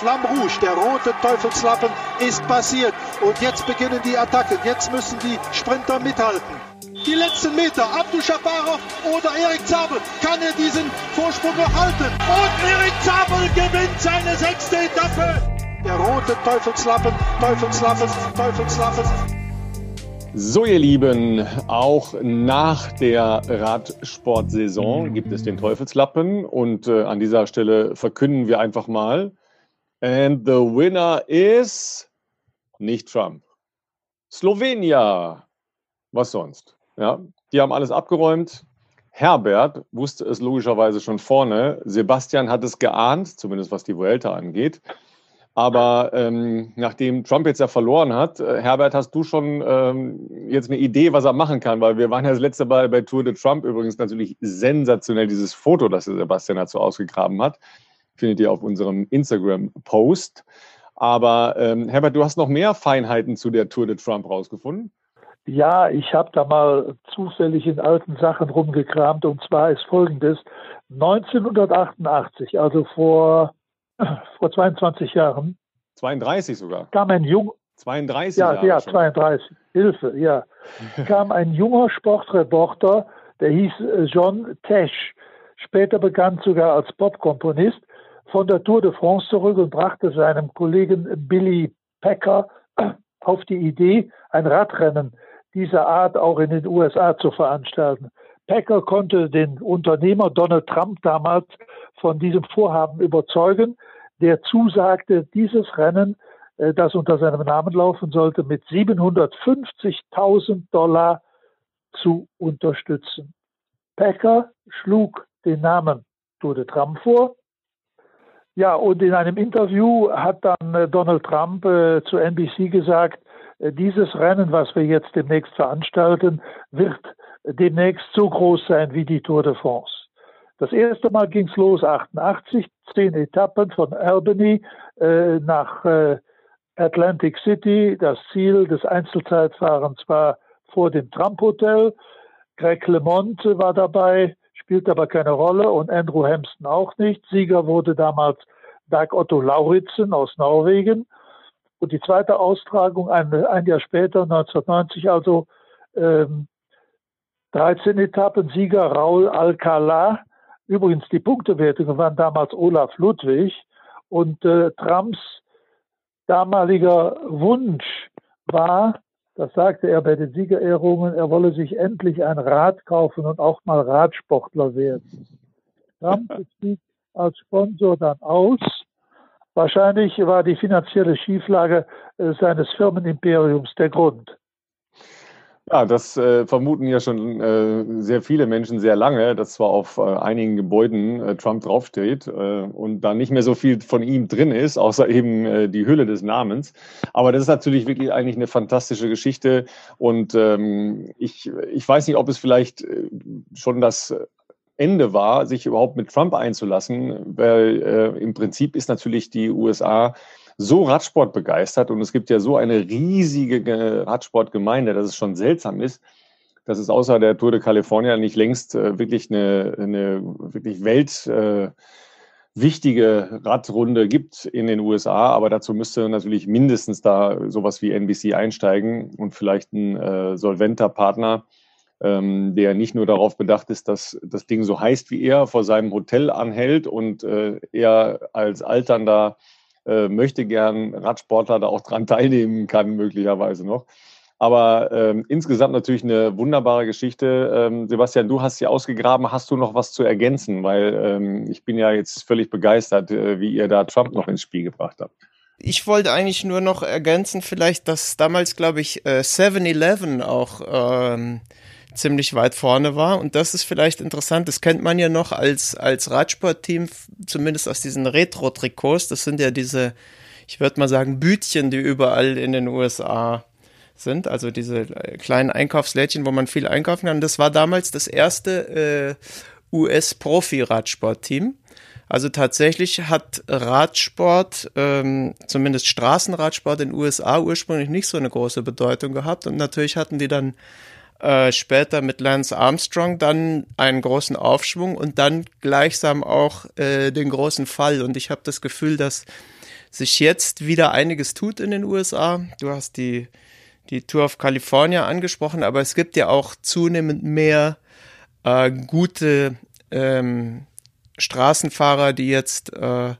Flamme Rouge, der rote Teufelslappen, ist passiert. Und jetzt beginnen die Attacken. Jetzt müssen die Sprinter mithalten. Die letzten Meter, Abdul Shaparov oder Erik Zabel, kann er diesen Vorsprung noch halten? Und Erik Zabel gewinnt seine sechste Etappe. Der rote Teufelslappen, Teufelslappen, Teufelslappen. So, ihr Lieben, auch nach der Radsportsaison gibt es den Teufelslappen und äh, an dieser Stelle verkünden wir einfach mal, and the winner is nicht Trump. Slowenia. Was sonst? Ja, die haben alles abgeräumt. Herbert wusste es logischerweise schon vorne. Sebastian hat es geahnt, zumindest was die Vuelta angeht. Aber ähm, nachdem Trump jetzt ja verloren hat, äh, Herbert, hast du schon ähm, jetzt eine Idee, was er machen kann? Weil wir waren ja das letzte Mal bei Tour de Trump übrigens natürlich sensationell, dieses Foto, das Sebastian dazu ausgegraben hat. Findet ihr auf unserem Instagram-Post. Aber ähm, Herbert, du hast noch mehr Feinheiten zu der Tour de Trump rausgefunden? Ja, ich habe da mal zufällig in alten Sachen rumgekramt und zwar ist folgendes. 1988, also vor vor 22 Jahren. 32 sogar. Kam ein jung 32 ja, Jahre ja, schon. 32. Hilfe, ja. kam ein junger Sportreporter, der hieß äh, John Tesh, später bekannt sogar als Popkomponist, von der Tour de France zurück und brachte seinem Kollegen Billy Packer auf die Idee, ein Radrennen dieser Art auch in den USA zu veranstalten. Packer konnte den Unternehmer Donald Trump damals von diesem Vorhaben überzeugen, der zusagte, dieses Rennen, äh, das unter seinem Namen laufen sollte, mit 750.000 Dollar zu unterstützen. Packer schlug den Namen Tour de Trump vor. Ja, und in einem Interview hat dann äh, Donald Trump äh, zu NBC gesagt, äh, dieses Rennen, was wir jetzt demnächst veranstalten, wird demnächst so groß sein wie die Tour de France. Das erste Mal ging es los, 88, zehn Etappen von Albany äh, nach äh, Atlantic City. Das Ziel des Einzelzeitfahrens war vor dem Trump Hotel. Greg LeMond war dabei, spielt aber keine Rolle und Andrew Hampson auch nicht. Sieger wurde damals Dag Otto Lauritzen aus Norwegen. Und die zweite Austragung ein, ein Jahr später, 1990 also, ähm, 13 Etappen, Sieger Raul Alcalá Übrigens, die Punktewertungen waren damals Olaf Ludwig und äh, Trumps damaliger Wunsch war, das sagte er bei den Siegerehrungen, er wolle sich endlich ein Rad kaufen und auch mal Radsportler werden. Trump stieg als Sponsor dann aus. Wahrscheinlich war die finanzielle Schieflage äh, seines Firmenimperiums der Grund. Ja, das äh, vermuten ja schon äh, sehr viele Menschen sehr lange, dass zwar auf äh, einigen Gebäuden äh, Trump draufsteht äh, und da nicht mehr so viel von ihm drin ist, außer eben äh, die Hülle des Namens. Aber das ist natürlich wirklich eigentlich eine fantastische Geschichte und ähm, ich, ich weiß nicht, ob es vielleicht schon das Ende war, sich überhaupt mit Trump einzulassen, weil im Prinzip ist natürlich die USA so Radsport begeistert und es gibt ja so eine riesige Radsportgemeinde, dass es schon seltsam ist, dass es außer der Tour de California nicht längst äh, wirklich eine, eine wirklich Welt äh, Radrunde gibt in den USA, aber dazu müsste natürlich mindestens da sowas wie NBC einsteigen und vielleicht ein äh, solventer Partner, ähm, der nicht nur darauf bedacht ist, dass das Ding so heißt wie er vor seinem Hotel anhält und äh, er als alternder äh, möchte gern Radsportler da auch dran teilnehmen kann, möglicherweise noch. Aber ähm, insgesamt natürlich eine wunderbare Geschichte. Ähm, Sebastian, du hast sie ausgegraben. Hast du noch was zu ergänzen? Weil ähm, ich bin ja jetzt völlig begeistert, äh, wie ihr da Trump noch ins Spiel gebracht habt. Ich wollte eigentlich nur noch ergänzen, vielleicht, dass damals, glaube ich, äh, 7-Eleven auch ähm, ziemlich weit vorne war. Und das ist vielleicht interessant. Das kennt man ja noch als, als Radsportteam, zumindest aus diesen Retro-Trikots. Das sind ja diese, ich würde mal sagen, Bütchen, die überall in den USA sind. Also diese äh, kleinen Einkaufslädchen, wo man viel einkaufen kann. Das war damals das erste äh, US-Profi-Radsportteam. Also tatsächlich hat Radsport, ähm, zumindest Straßenradsport in den USA ursprünglich nicht so eine große Bedeutung gehabt. Und natürlich hatten die dann äh, später mit Lance Armstrong dann einen großen Aufschwung und dann gleichsam auch äh, den großen Fall. Und ich habe das Gefühl, dass sich jetzt wieder einiges tut in den USA. Du hast die, die Tour of California angesprochen, aber es gibt ja auch zunehmend mehr äh, gute ähm, Straßenfahrer, die jetzt äh,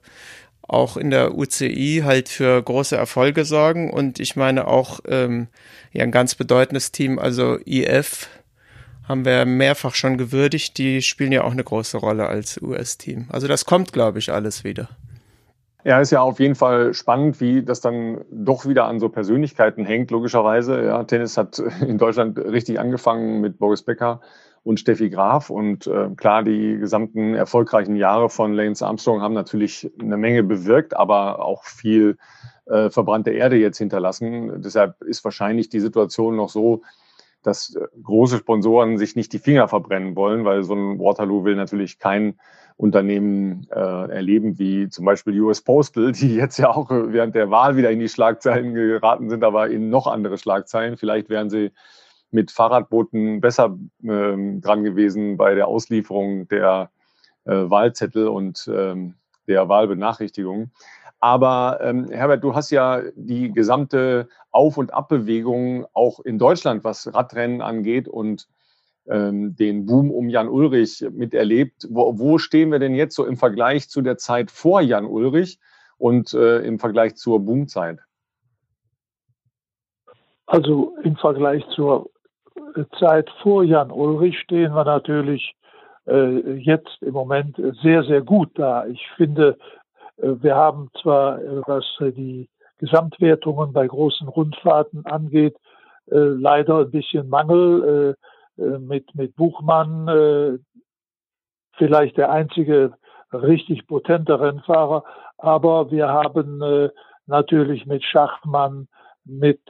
auch in der UCI halt für große Erfolge sorgen. Und ich meine auch ähm, ja ein ganz bedeutendes Team, also IF haben wir mehrfach schon gewürdigt. Die spielen ja auch eine große Rolle als US-Team. Also das kommt, glaube ich, alles wieder. Ja, ist ja auf jeden Fall spannend, wie das dann doch wieder an so Persönlichkeiten hängt, logischerweise. Ja, Tennis hat in Deutschland richtig angefangen mit Boris Becker und Steffi Graf. Und äh, klar, die gesamten erfolgreichen Jahre von Lance Armstrong haben natürlich eine Menge bewirkt, aber auch viel äh, verbrannte Erde jetzt hinterlassen. Deshalb ist wahrscheinlich die Situation noch so, dass äh, große Sponsoren sich nicht die Finger verbrennen wollen, weil so ein Waterloo will natürlich kein Unternehmen äh, erleben, wie zum Beispiel US Postal, die jetzt ja auch während der Wahl wieder in die Schlagzeilen geraten sind, aber in noch andere Schlagzeilen. Vielleicht wären sie mit Fahrradbooten besser ähm, dran gewesen bei der Auslieferung der äh, Wahlzettel und ähm, der Wahlbenachrichtigung. Aber ähm, Herbert, du hast ja die gesamte Auf- und Abbewegung auch in Deutschland, was Radrennen angeht und ähm, den Boom um Jan Ulrich miterlebt. Wo, wo, stehen wir denn jetzt so im Vergleich zu der Zeit vor Jan Ulrich und äh, im Vergleich zur Boomzeit? Also im Vergleich zur Zeit vor Jan Ulrich stehen wir natürlich äh, jetzt im Moment sehr, sehr gut da. Ich finde, äh, wir haben zwar, äh, was die Gesamtwertungen bei großen Rundfahrten angeht, äh, leider ein bisschen Mangel äh, äh, mit, mit Buchmann, vielleicht der einzige richtig potente Rennfahrer, aber wir haben natürlich mit Schachmann, mit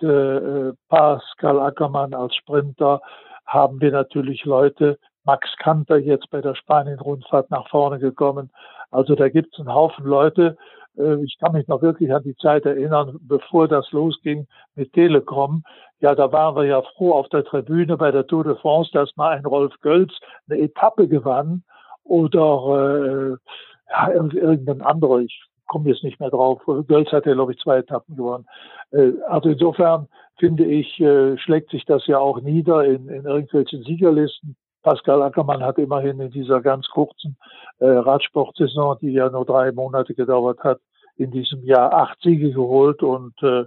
Pascal Ackermann als Sprinter, haben wir natürlich Leute, Max Kanter jetzt bei der Spanien-Rundfahrt nach vorne gekommen. Also da gibt es einen Haufen Leute. Äh, ich kann mich noch wirklich an die Zeit erinnern, bevor das losging mit Telekom. Ja, da waren wir ja froh auf der Tribüne bei der Tour de France, dass mal ein Rolf Gölz eine Etappe gewann oder äh, ja, irgendein anderer. Ich komme jetzt nicht mehr drauf. Gölz hat ja, glaube ich, zwei Etappen gewonnen. Äh, also insofern finde ich, äh, schlägt sich das ja auch nieder in, in irgendwelchen Siegerlisten. Pascal Ackermann hat immerhin in dieser ganz kurzen äh, Radsportsaison, die ja nur drei Monate gedauert hat, in diesem Jahr acht Siege geholt und äh,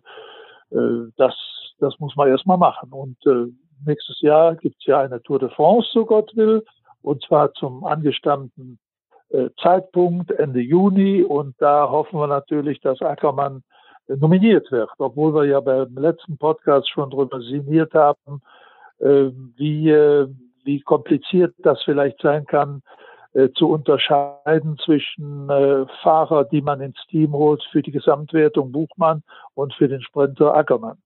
das, das muss man erstmal machen. Und nächstes Jahr gibt's ja eine Tour de France, so Gott will, und zwar zum angestammten Zeitpunkt Ende Juni und da hoffen wir natürlich, dass Ackermann äh, nominiert wird, obwohl wir ja beim letzten Podcast schon darüber sinniert haben, äh, wie äh, wie kompliziert das vielleicht sein kann, äh, zu unterscheiden zwischen äh, Fahrer, die man ins Team holt für die Gesamtwertung Buchmann und für den Sprinter Ackermann.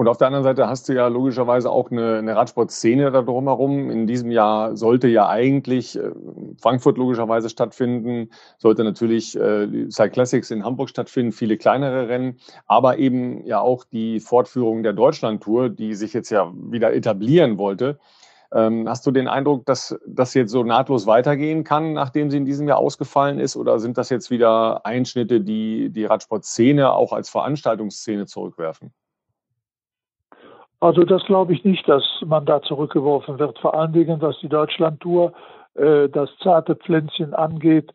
Und auf der anderen Seite hast du ja logischerweise auch eine, eine Radsportszene da drumherum. In diesem Jahr sollte ja eigentlich äh, Frankfurt logischerweise stattfinden, sollte natürlich äh, Cyclassics in Hamburg stattfinden, viele kleinere Rennen, aber eben ja auch die Fortführung der Deutschlandtour, die sich jetzt ja wieder etablieren wollte. Ähm, hast du den Eindruck, dass das jetzt so nahtlos weitergehen kann, nachdem sie in diesem Jahr ausgefallen ist? Oder sind das jetzt wieder Einschnitte, die die Radsportszene auch als Veranstaltungsszene zurückwerfen? Also das glaube ich nicht, dass man da zurückgeworfen wird. Vor allen Dingen, was die Deutschlandtour, äh, das zarte Pflänzchen angeht,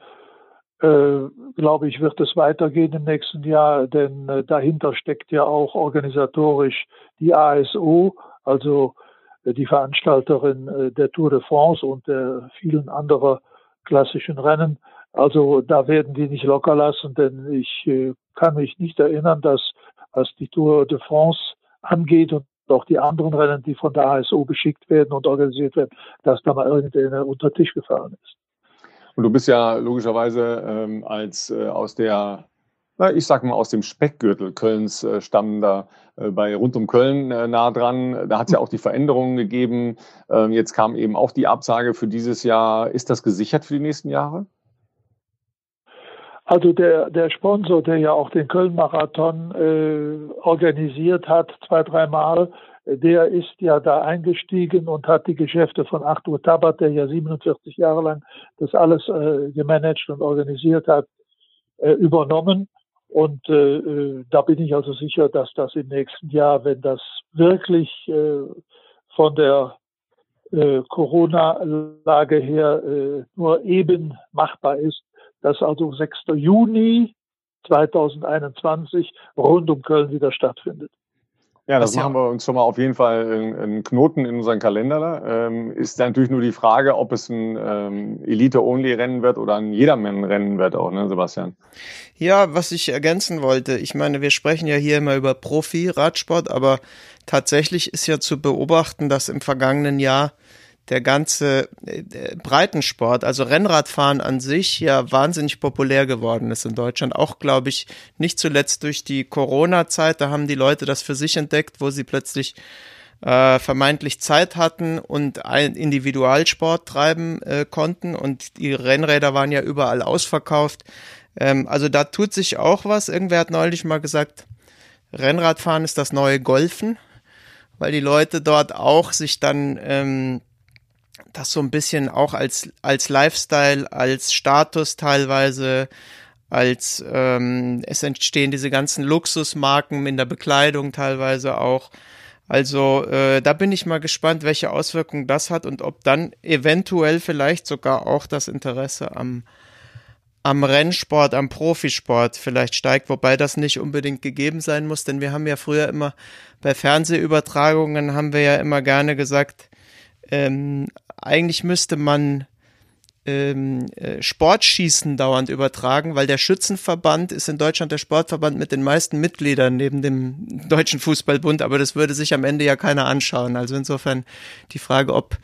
äh, glaube ich, wird es weitergehen im nächsten Jahr, denn äh, dahinter steckt ja auch organisatorisch die ASO, also die Veranstalterin äh, der Tour de France und der vielen anderen klassischen Rennen. Also da werden die nicht locker lassen, denn ich äh, kann mich nicht erinnern, dass was die Tour de France angeht und auch die anderen Rennen, die von der ASO beschickt werden und organisiert werden, dass da mal irgendeiner unter Tisch gefallen ist. Und du bist ja logischerweise ähm, als äh, aus der ich sag mal, aus dem Speckgürtel Kölns äh, stammen da äh, bei rund um Köln äh, nah dran. Da hat es ja auch die Veränderungen gegeben. Ähm, jetzt kam eben auch die Absage für dieses Jahr. Ist das gesichert für die nächsten Jahre? Also der, der Sponsor, der ja auch den Köln-Marathon äh, organisiert hat, zwei, dreimal, der ist ja da eingestiegen und hat die Geschäfte von Arthur Tabat, der ja 47 Jahre lang das alles äh, gemanagt und organisiert hat, äh, übernommen. Und äh, äh, da bin ich also sicher, dass das im nächsten Jahr, wenn das wirklich äh, von der äh, Corona-Lage her äh, nur eben machbar ist, dass also 6. Juni 2021 rund um Köln wieder stattfindet. Ja, das, machen wir uns schon mal auf jeden Fall einen Knoten in unseren Kalender. Ähm, ist natürlich nur die Frage, ob es ein ähm, Elite-Only-Rennen wird oder ein Jedermann-Rennen wird auch, ne, Sebastian? Ja, was ich ergänzen wollte, ich meine, wir sprechen ja hier immer über Profi-Radsport, aber tatsächlich ist ja zu beobachten, dass im vergangenen Jahr der ganze äh, Breitensport, also Rennradfahren an sich, ja wahnsinnig populär geworden ist in Deutschland. Auch, glaube ich, nicht zuletzt durch die Corona-Zeit. Da haben die Leute das für sich entdeckt, wo sie plötzlich äh, vermeintlich Zeit hatten und ein Individualsport treiben äh, konnten. Und die Rennräder waren ja überall ausverkauft. Ähm, also da tut sich auch was. Irgendwer hat neulich mal gesagt, Rennradfahren ist das neue Golfen, weil die Leute dort auch sich dann ähm, das so ein bisschen auch als, als Lifestyle, als Status teilweise, als ähm, es entstehen diese ganzen Luxusmarken in der Bekleidung teilweise auch. Also äh, da bin ich mal gespannt, welche Auswirkungen das hat und ob dann eventuell vielleicht sogar auch das Interesse am, am Rennsport, am Profisport vielleicht steigt, wobei das nicht unbedingt gegeben sein muss, denn wir haben ja früher immer bei Fernsehübertragungen haben wir ja immer gerne gesagt, ähm, eigentlich müsste man ähm, äh, Sportschießen dauernd übertragen, weil der Schützenverband ist in Deutschland der Sportverband mit den meisten Mitgliedern neben dem Deutschen Fußballbund, aber das würde sich am Ende ja keiner anschauen. Also insofern die Frage, ob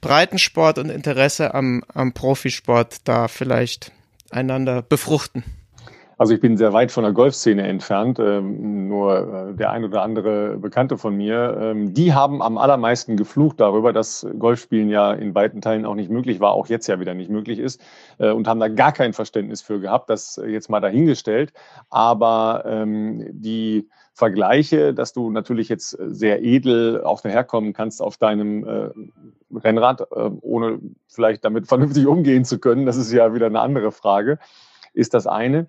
Breitensport und Interesse am, am Profisport da vielleicht einander befruchten. Also ich bin sehr weit von der Golfszene entfernt. Ähm, nur äh, der ein oder andere Bekannte von mir, ähm, die haben am allermeisten geflucht darüber, dass Golfspielen ja in weiten Teilen auch nicht möglich war, auch jetzt ja wieder nicht möglich ist äh, und haben da gar kein Verständnis für gehabt. Das jetzt mal dahingestellt. Aber ähm, die Vergleiche, dass du natürlich jetzt sehr edel auch daherkommen kannst auf deinem äh, Rennrad, äh, ohne vielleicht damit vernünftig umgehen zu können, das ist ja wieder eine andere Frage, ist das eine.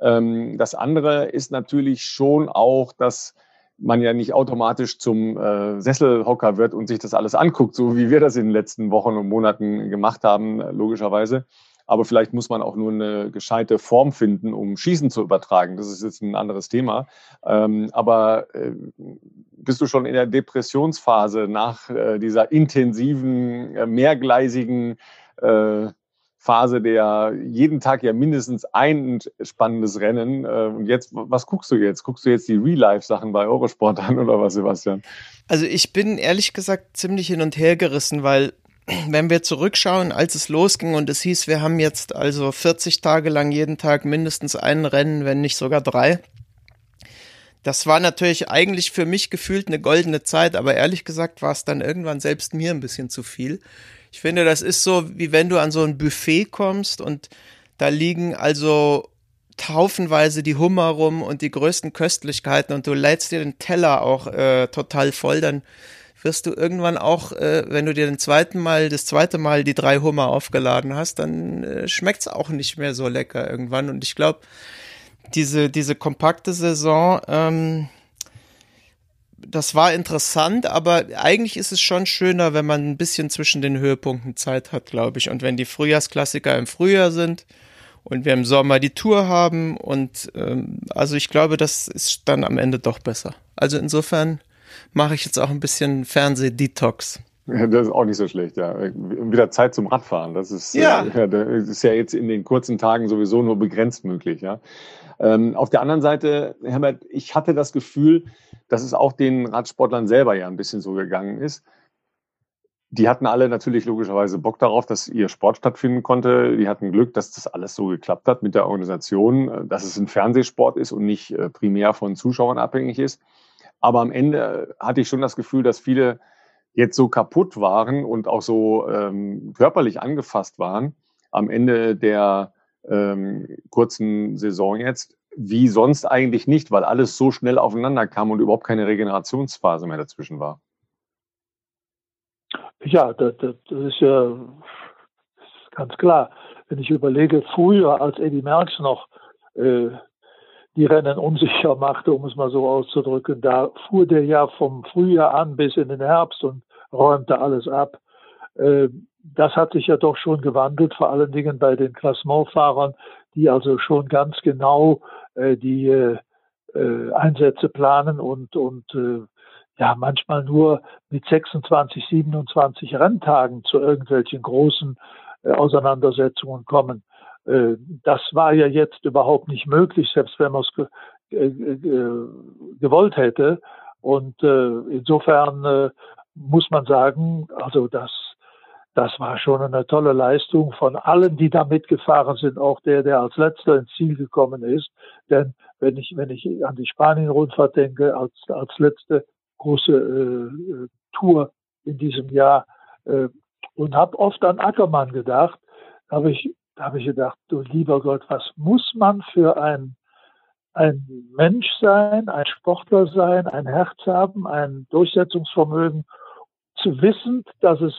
Ähm, das andere ist natürlich schon auch, dass man ja nicht automatisch zum äh, Sesselhocker wird und sich das alles anguckt, so wie wir das in den letzten Wochen und Monaten gemacht haben, logischerweise. Aber vielleicht muss man auch nur eine gescheite Form finden, um Schießen zu übertragen. Das ist jetzt ein anderes Thema. Ähm, aber äh, bist du schon in der Depressionsphase nach äh, dieser intensiven, äh, mehrgleisigen äh, Phase der jeden Tag ja mindestens ein spannendes Rennen. Äh, und jetzt, was guckst du jetzt? Guckst du jetzt die Real-Life-Sachen bei Eurosport an oder was, Sebastian? Also ich bin ehrlich gesagt ziemlich hin und her gerissen, weil wenn wir zurückschauen, als es losging und es hieß, wir haben jetzt also 40 Tage lang jeden Tag mindestens ein Rennen, wenn nicht sogar drei. Das war natürlich eigentlich für mich gefühlt eine goldene Zeit, aber ehrlich gesagt war es dann irgendwann selbst mir ein bisschen zu viel. Ich finde, das ist so, wie wenn du an so ein Buffet kommst und da liegen also taufenweise die Hummer rum und die größten Köstlichkeiten und du lädst dir den Teller auch äh, total voll, dann wirst du irgendwann auch, äh, wenn du dir den zweiten Mal, das zweite Mal die drei Hummer aufgeladen hast, dann äh, schmeckt's auch nicht mehr so lecker irgendwann. Und ich glaube, diese, diese kompakte Saison, ähm, das war interessant, aber eigentlich ist es schon schöner, wenn man ein bisschen zwischen den Höhepunkten Zeit hat, glaube ich. Und wenn die Frühjahrsklassiker im Frühjahr sind und wir im Sommer die Tour haben und ähm, also ich glaube, das ist dann am Ende doch besser. Also insofern mache ich jetzt auch ein bisschen Fernseh-Detox. Das ist auch nicht so schlecht, ja. Wieder Zeit zum Radfahren. Das ist ja. Äh, das ist ja jetzt in den kurzen Tagen sowieso nur begrenzt möglich, ja. Ähm, auf der anderen Seite, Herbert, ich hatte das Gefühl, dass es auch den Radsportlern selber ja ein bisschen so gegangen ist. Die hatten alle natürlich logischerweise Bock darauf, dass ihr Sport stattfinden konnte. Die hatten Glück, dass das alles so geklappt hat mit der Organisation, dass es ein Fernsehsport ist und nicht äh, primär von Zuschauern abhängig ist. Aber am Ende hatte ich schon das Gefühl, dass viele jetzt so kaputt waren und auch so ähm, körperlich angefasst waren am Ende der ähm, kurzen Saison jetzt, wie sonst eigentlich nicht, weil alles so schnell aufeinander kam und überhaupt keine Regenerationsphase mehr dazwischen war. Ja, das, das ist ja das ist ganz klar. Wenn ich überlege, früher, als Eddie Merckx noch äh, die Rennen unsicher machte, um es mal so auszudrücken. Da fuhr der ja vom Frühjahr an bis in den Herbst und räumte alles ab. Äh, das hat sich ja doch schon gewandelt, vor allen Dingen bei den Klassementfahrern, die also schon ganz genau äh, die äh, Einsätze planen und, und ja manchmal nur mit 26, 27 Renntagen zu irgendwelchen großen Auseinandersetzungen kommen. Das war ja jetzt überhaupt nicht möglich, selbst wenn man es gewollt hätte. Und insofern muss man sagen, also das, das war schon eine tolle Leistung von allen, die da mitgefahren sind, auch der, der als letzter ins Ziel gekommen ist. Denn wenn ich, wenn ich an die Spanien-Rundfahrt denke, als, als letzte große äh, Tour in diesem Jahr äh, und habe oft an Ackermann gedacht, habe ich, habe ich gedacht, du lieber Gott, was muss man für ein ein Mensch sein, ein Sportler sein, ein Herz haben, ein Durchsetzungsvermögen, zu wissen, dass es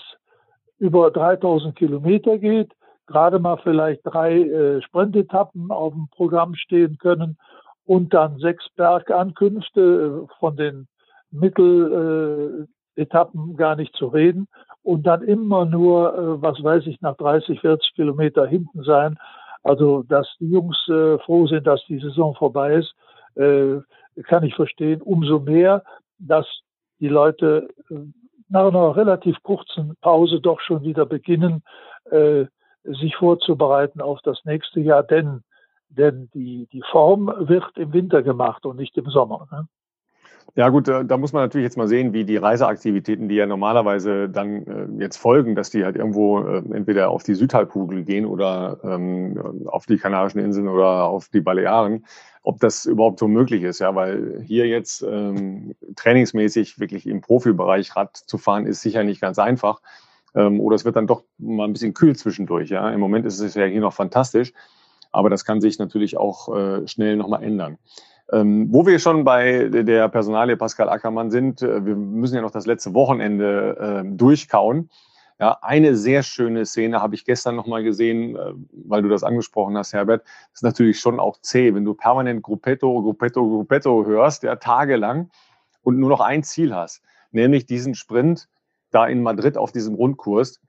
über 3000 Kilometer geht, gerade mal vielleicht drei äh, Sprintetappen auf dem Programm stehen können und dann sechs Bergankünfte äh, von den Mitteletappen äh, gar nicht zu reden und dann immer nur, äh, was weiß ich, nach 30, 40 Kilometer hinten sein. Also, dass die Jungs froh sind, dass die Saison vorbei ist, kann ich verstehen. Umso mehr, dass die Leute nach einer relativ kurzen Pause doch schon wieder beginnen, äh, sich vorzubereiten auf das nächste Jahr, denn, denn die, die Form wird im Winter gemacht und nicht im Sommer. Ne? Ja gut, da, muss man natürlich jetzt mal sehen, wie die Reiseaktivitäten, die ja normalerweise dann äh, jetzt folgen, dass die halt irgendwo äh, entweder auf die Südhalbkugel gehen oder ähm, auf die Kanarischen Inseln oder auf die Balearen, ob das überhaupt so möglich ist, ja, weil hier jetzt ähm, trainingsmäßig wirklich im Profibereich Rad zu fahren, ist sicher nicht ganz einfach. Ähm, oder es wird dann doch mal ein bisschen kühl zwischendurch. Ja, im Moment ist es ja hier noch fantastisch, aber das kann sich natürlich auch äh, schnell nochmal ändern. Ähm, wo wir schon bei der Personalie Pascal Ackermann sind, äh, wir müssen ja noch das letzte Wochenende äh, durchkauen. Ja, eine sehr schöne Szene habe ich gestern nochmal gesehen, äh, weil du das angesprochen hast, Herbert. Das ist natürlich schon auch zäh, wenn du permanent Gruppetto, Gruppetto, Gruppetto hörst, ja, tagelang und nur noch ein Ziel hast, nämlich diesen Sprint da in Madrid auf diesem Rundkurs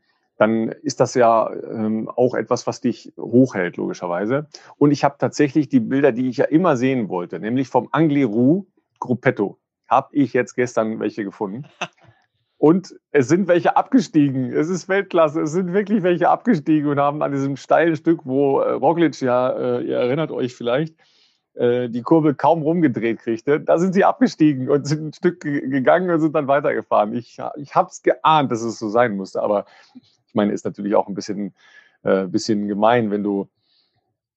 dann ist das ja ähm, auch etwas, was dich hochhält, logischerweise. Und ich habe tatsächlich die Bilder, die ich ja immer sehen wollte, nämlich vom Angliru Gruppetto, habe ich jetzt gestern welche gefunden. Und es sind welche abgestiegen. Es ist Weltklasse. Es sind wirklich welche abgestiegen und haben an diesem steilen Stück, wo äh, Roglic ja, äh, ihr erinnert euch vielleicht, äh, die Kurve kaum rumgedreht kriegte, da sind sie abgestiegen und sind ein Stück gegangen und sind dann weitergefahren. Ich, ich habe es geahnt, dass es so sein musste, aber ich meine, ist natürlich auch ein bisschen, äh, bisschen gemein, wenn du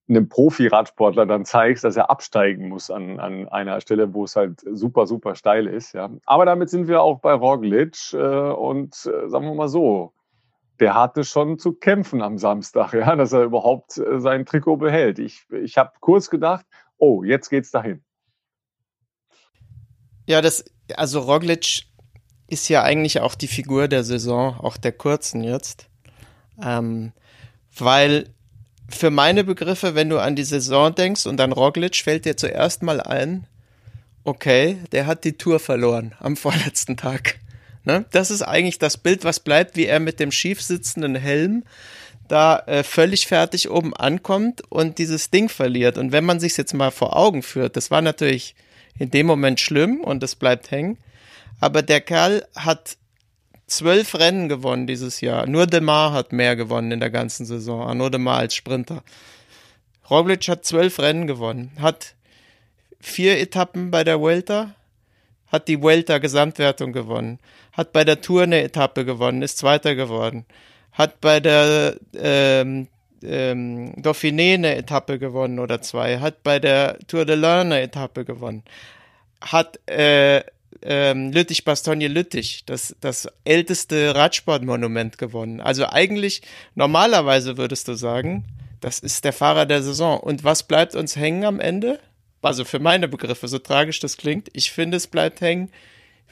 einem Profi-Radsportler dann zeigst, dass er absteigen muss an, an einer Stelle, wo es halt super, super steil ist. Ja. Aber damit sind wir auch bei Roglic äh, und äh, sagen wir mal so, der hatte schon zu kämpfen am Samstag, ja, dass er überhaupt äh, sein Trikot behält. Ich, ich habe kurz gedacht, oh, jetzt geht's dahin. Ja, das, also Roglic ist ja eigentlich auch die Figur der Saison, auch der kurzen jetzt. Ähm, weil für meine Begriffe, wenn du an die Saison denkst und an Roglic, fällt dir zuerst mal ein, okay, der hat die Tour verloren am vorletzten Tag. Ne? Das ist eigentlich das Bild, was bleibt, wie er mit dem schief sitzenden Helm da äh, völlig fertig oben ankommt und dieses Ding verliert. Und wenn man sich jetzt mal vor Augen führt, das war natürlich in dem Moment schlimm und das bleibt hängen. Aber der Kerl hat zwölf Rennen gewonnen dieses Jahr. Nur Demar hat mehr gewonnen in der ganzen Saison. Nur Demar als Sprinter. Roglic hat zwölf Rennen gewonnen, hat vier Etappen bei der Vuelta, hat die Vuelta Gesamtwertung gewonnen, hat bei der Tour eine Etappe gewonnen, ist Zweiter geworden, hat bei der ähm, ähm, Dauphiné eine Etappe gewonnen oder zwei, hat bei der Tour de l'Ain eine Etappe gewonnen, hat äh, ähm, Lüttich-Bastogne-Lüttich, das, das älteste Radsportmonument gewonnen. Also eigentlich, normalerweise würdest du sagen, das ist der Fahrer der Saison. Und was bleibt uns hängen am Ende? Also für meine Begriffe, so tragisch das klingt, ich finde, es bleibt hängen,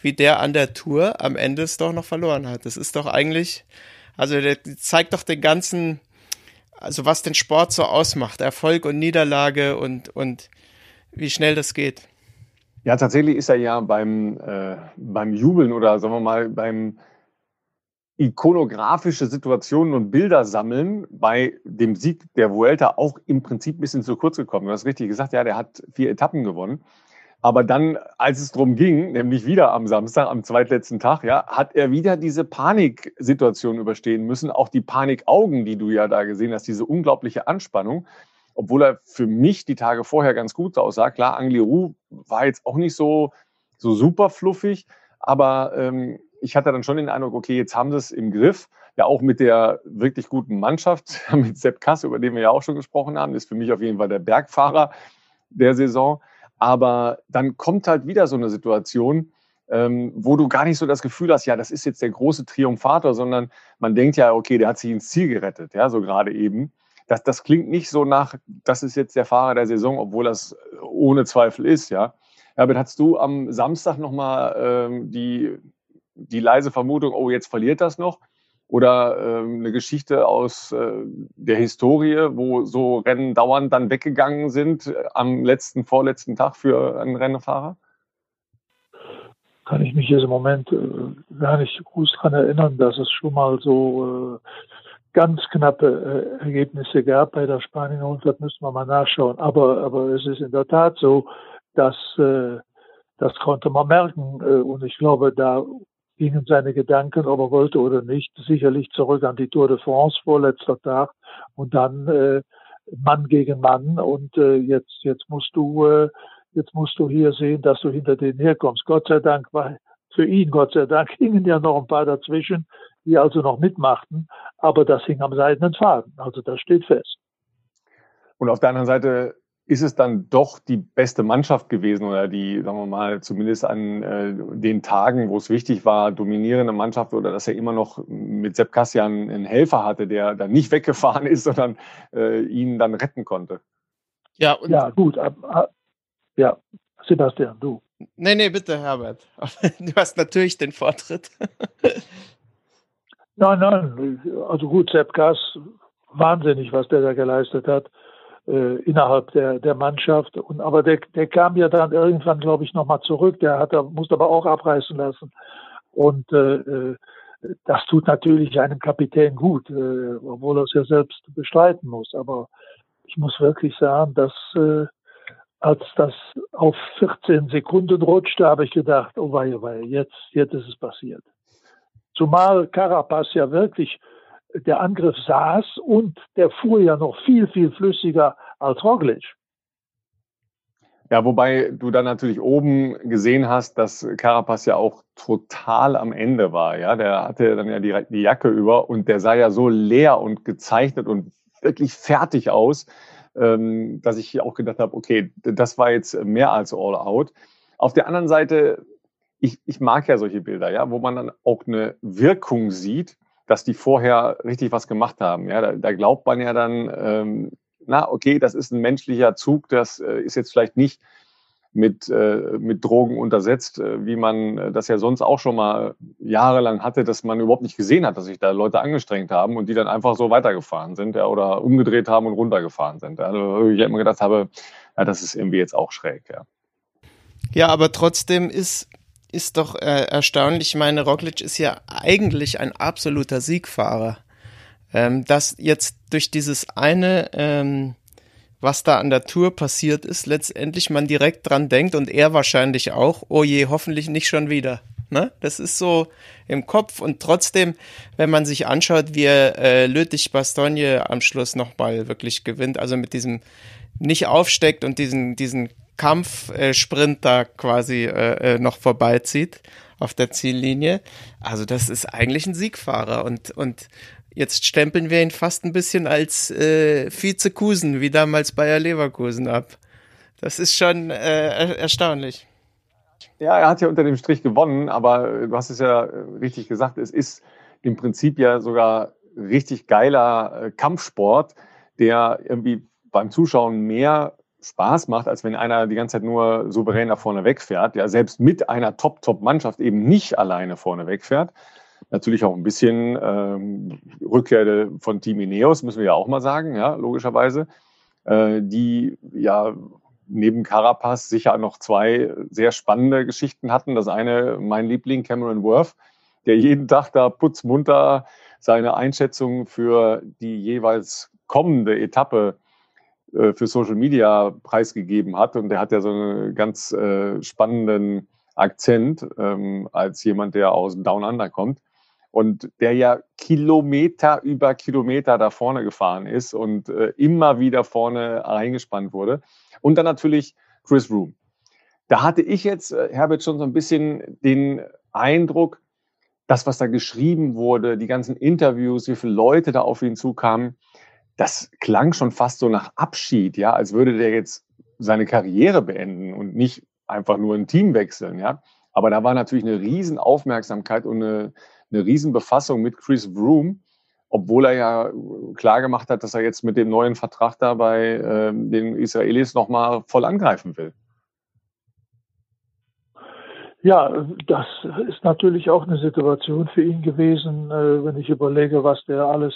wie der an der Tour am Ende es doch noch verloren hat. Das ist doch eigentlich, also der zeigt doch den ganzen, also was den Sport so ausmacht, Erfolg und Niederlage und, und wie schnell das geht. Ja, tatsächlich ist er ja beim, äh, beim Jubeln oder sagen wir mal beim ikonografische Situationen und Bilder sammeln bei dem Sieg der Vuelta auch im Prinzip ein bisschen zu kurz gekommen. Du hast richtig gesagt, ja, der hat vier Etappen gewonnen. Aber dann, als es darum ging, nämlich wieder am Samstag, am zweitletzten Tag, ja, hat er wieder diese Paniksituation überstehen müssen. Auch die Panikaugen, die du ja da gesehen hast, diese unglaubliche Anspannung. Obwohl er für mich die Tage vorher ganz gut aussah. Klar, Angliru war jetzt auch nicht so, so super fluffig, aber ähm, ich hatte dann schon den Eindruck, okay, jetzt haben sie es im Griff. Ja, auch mit der wirklich guten Mannschaft, mit Sepp Kass, über den wir ja auch schon gesprochen haben, ist für mich auf jeden Fall der Bergfahrer der Saison. Aber dann kommt halt wieder so eine Situation, ähm, wo du gar nicht so das Gefühl hast, ja, das ist jetzt der große Triumphator, sondern man denkt ja, okay, der hat sich ins Ziel gerettet, ja, so gerade eben. Das, das klingt nicht so nach, das ist jetzt der Fahrer der Saison, obwohl das ohne Zweifel ist, ja. Herbert, hast du am Samstag nochmal ähm, die die leise Vermutung, oh, jetzt verliert das noch? Oder ähm, eine Geschichte aus äh, der Historie, wo so Rennen dauernd dann weggegangen sind äh, am letzten, vorletzten Tag für einen Rennfahrer? Kann ich mich jetzt im Moment äh, gar nicht gut daran erinnern, dass es schon mal so äh, ganz knappe äh, Ergebnisse gab bei der Spanien 100, müssen wir mal nachschauen. Aber, aber es ist in der Tat so, dass äh, das konnte man merken. Äh, und ich glaube, da gingen seine Gedanken, ob er wollte oder nicht, sicherlich zurück an die Tour de France vorletzter Tag und dann äh, Mann gegen Mann und äh, jetzt jetzt musst du äh, jetzt musst du hier sehen, dass du hinter denen herkommst. Gott sei Dank war für ihn, Gott sei Dank, hingen ja noch ein paar dazwischen, die also noch mitmachten, aber das hing am seidenen Faden. Also das steht fest. Und auf der anderen Seite ist es dann doch die beste Mannschaft gewesen oder die, sagen wir mal, zumindest an äh, den Tagen, wo es wichtig war, dominierende Mannschaft oder dass er immer noch mit Sepp Kassian einen Helfer hatte, der dann nicht weggefahren ist, sondern äh, ihn dann retten konnte. Ja, ja gut. ja, Sebastian, du. Nee, nee, bitte, Herbert. Du hast natürlich den Vortritt. nein, nein. Also gut, Sepp Kass, wahnsinnig, was der da geleistet hat äh, innerhalb der, der Mannschaft. Und, aber der, der kam ja dann irgendwann, glaube ich, nochmal zurück. Der hat, musste aber auch abreißen lassen. Und äh, äh, das tut natürlich einem Kapitän gut, äh, obwohl er es ja selbst bestreiten muss. Aber ich muss wirklich sagen, dass äh, als das auf 14 Sekunden rutschte, habe ich gedacht, oh wei, oh wei, jetzt, jetzt ist es passiert. Zumal Carapaz ja wirklich der Angriff saß und der fuhr ja noch viel, viel flüssiger als Roglic. Ja, wobei du dann natürlich oben gesehen hast, dass Carapaz ja auch total am Ende war. Ja, der hatte dann ja die, die Jacke über und der sah ja so leer und gezeichnet und wirklich fertig aus, ähm, dass ich auch gedacht habe, okay, das war jetzt mehr als all out. Auf der anderen Seite, ich, ich mag ja solche Bilder, ja, wo man dann auch eine Wirkung sieht dass die vorher richtig was gemacht haben. Ja, da, da glaubt man ja dann, ähm, na, okay, das ist ein menschlicher Zug, das äh, ist jetzt vielleicht nicht mit, äh, mit Drogen untersetzt, äh, wie man äh, das ja sonst auch schon mal jahrelang hatte, dass man überhaupt nicht gesehen hat, dass sich da Leute angestrengt haben und die dann einfach so weitergefahren sind ja, oder umgedreht haben und runtergefahren sind. Also ich immer gedacht habe, ja, das ist irgendwie jetzt auch schräg. Ja, ja aber trotzdem ist ist doch äh, erstaunlich. Ich meine, Roglic ist ja eigentlich ein absoluter Siegfahrer. Ähm, dass jetzt durch dieses eine, ähm, was da an der Tour passiert ist, letztendlich man direkt dran denkt und er wahrscheinlich auch, oh je, hoffentlich nicht schon wieder. Ne? Das ist so im Kopf und trotzdem, wenn man sich anschaut, wie er äh, Lüttich-Bastogne am Schluss nochmal wirklich gewinnt, also mit diesem nicht aufsteckt und diesen, diesen Kampfsprint da quasi äh, äh, noch vorbeizieht auf der Ziellinie. Also das ist eigentlich ein Siegfahrer und, und jetzt stempeln wir ihn fast ein bisschen als äh, Vizekusen, wie damals Bayer Leverkusen ab. Das ist schon äh, erstaunlich. Ja, er hat ja unter dem Strich gewonnen, aber du hast es ja richtig gesagt, es ist im Prinzip ja sogar richtig geiler äh, Kampfsport, der irgendwie beim Zuschauen mehr Spaß macht, als wenn einer die ganze Zeit nur souverän nach vorne wegfährt. Ja, selbst mit einer Top-Top-Mannschaft eben nicht alleine vorne wegfährt. Natürlich auch ein bisschen ähm, Rückkehr von Team Ineos, müssen wir ja auch mal sagen, ja, logischerweise. Äh, die ja neben Carapaz sicher noch zwei sehr spannende Geschichten hatten. Das eine, mein Liebling Cameron Worth, der jeden Tag da putzmunter seine Einschätzungen für die jeweils kommende Etappe für Social Media preisgegeben hat. Und der hat ja so einen ganz äh, spannenden Akzent ähm, als jemand, der aus Down Under kommt und der ja Kilometer über Kilometer da vorne gefahren ist und äh, immer wieder vorne eingespannt wurde. Und dann natürlich Chris Room. Da hatte ich jetzt, äh, Herbert, schon so ein bisschen den Eindruck, das, was da geschrieben wurde, die ganzen Interviews, wie viele Leute da auf ihn zukamen, das klang schon fast so nach Abschied, ja, als würde der jetzt seine Karriere beenden und nicht einfach nur ein Team wechseln, ja. Aber da war natürlich eine riesen Aufmerksamkeit und eine, eine Riesenbefassung mit Chris Vroom, obwohl er ja klar gemacht hat, dass er jetzt mit dem neuen Vertrag da bei äh, den Israelis nochmal voll angreifen will. Ja, das ist natürlich auch eine Situation für ihn gewesen, äh, wenn ich überlege, was der alles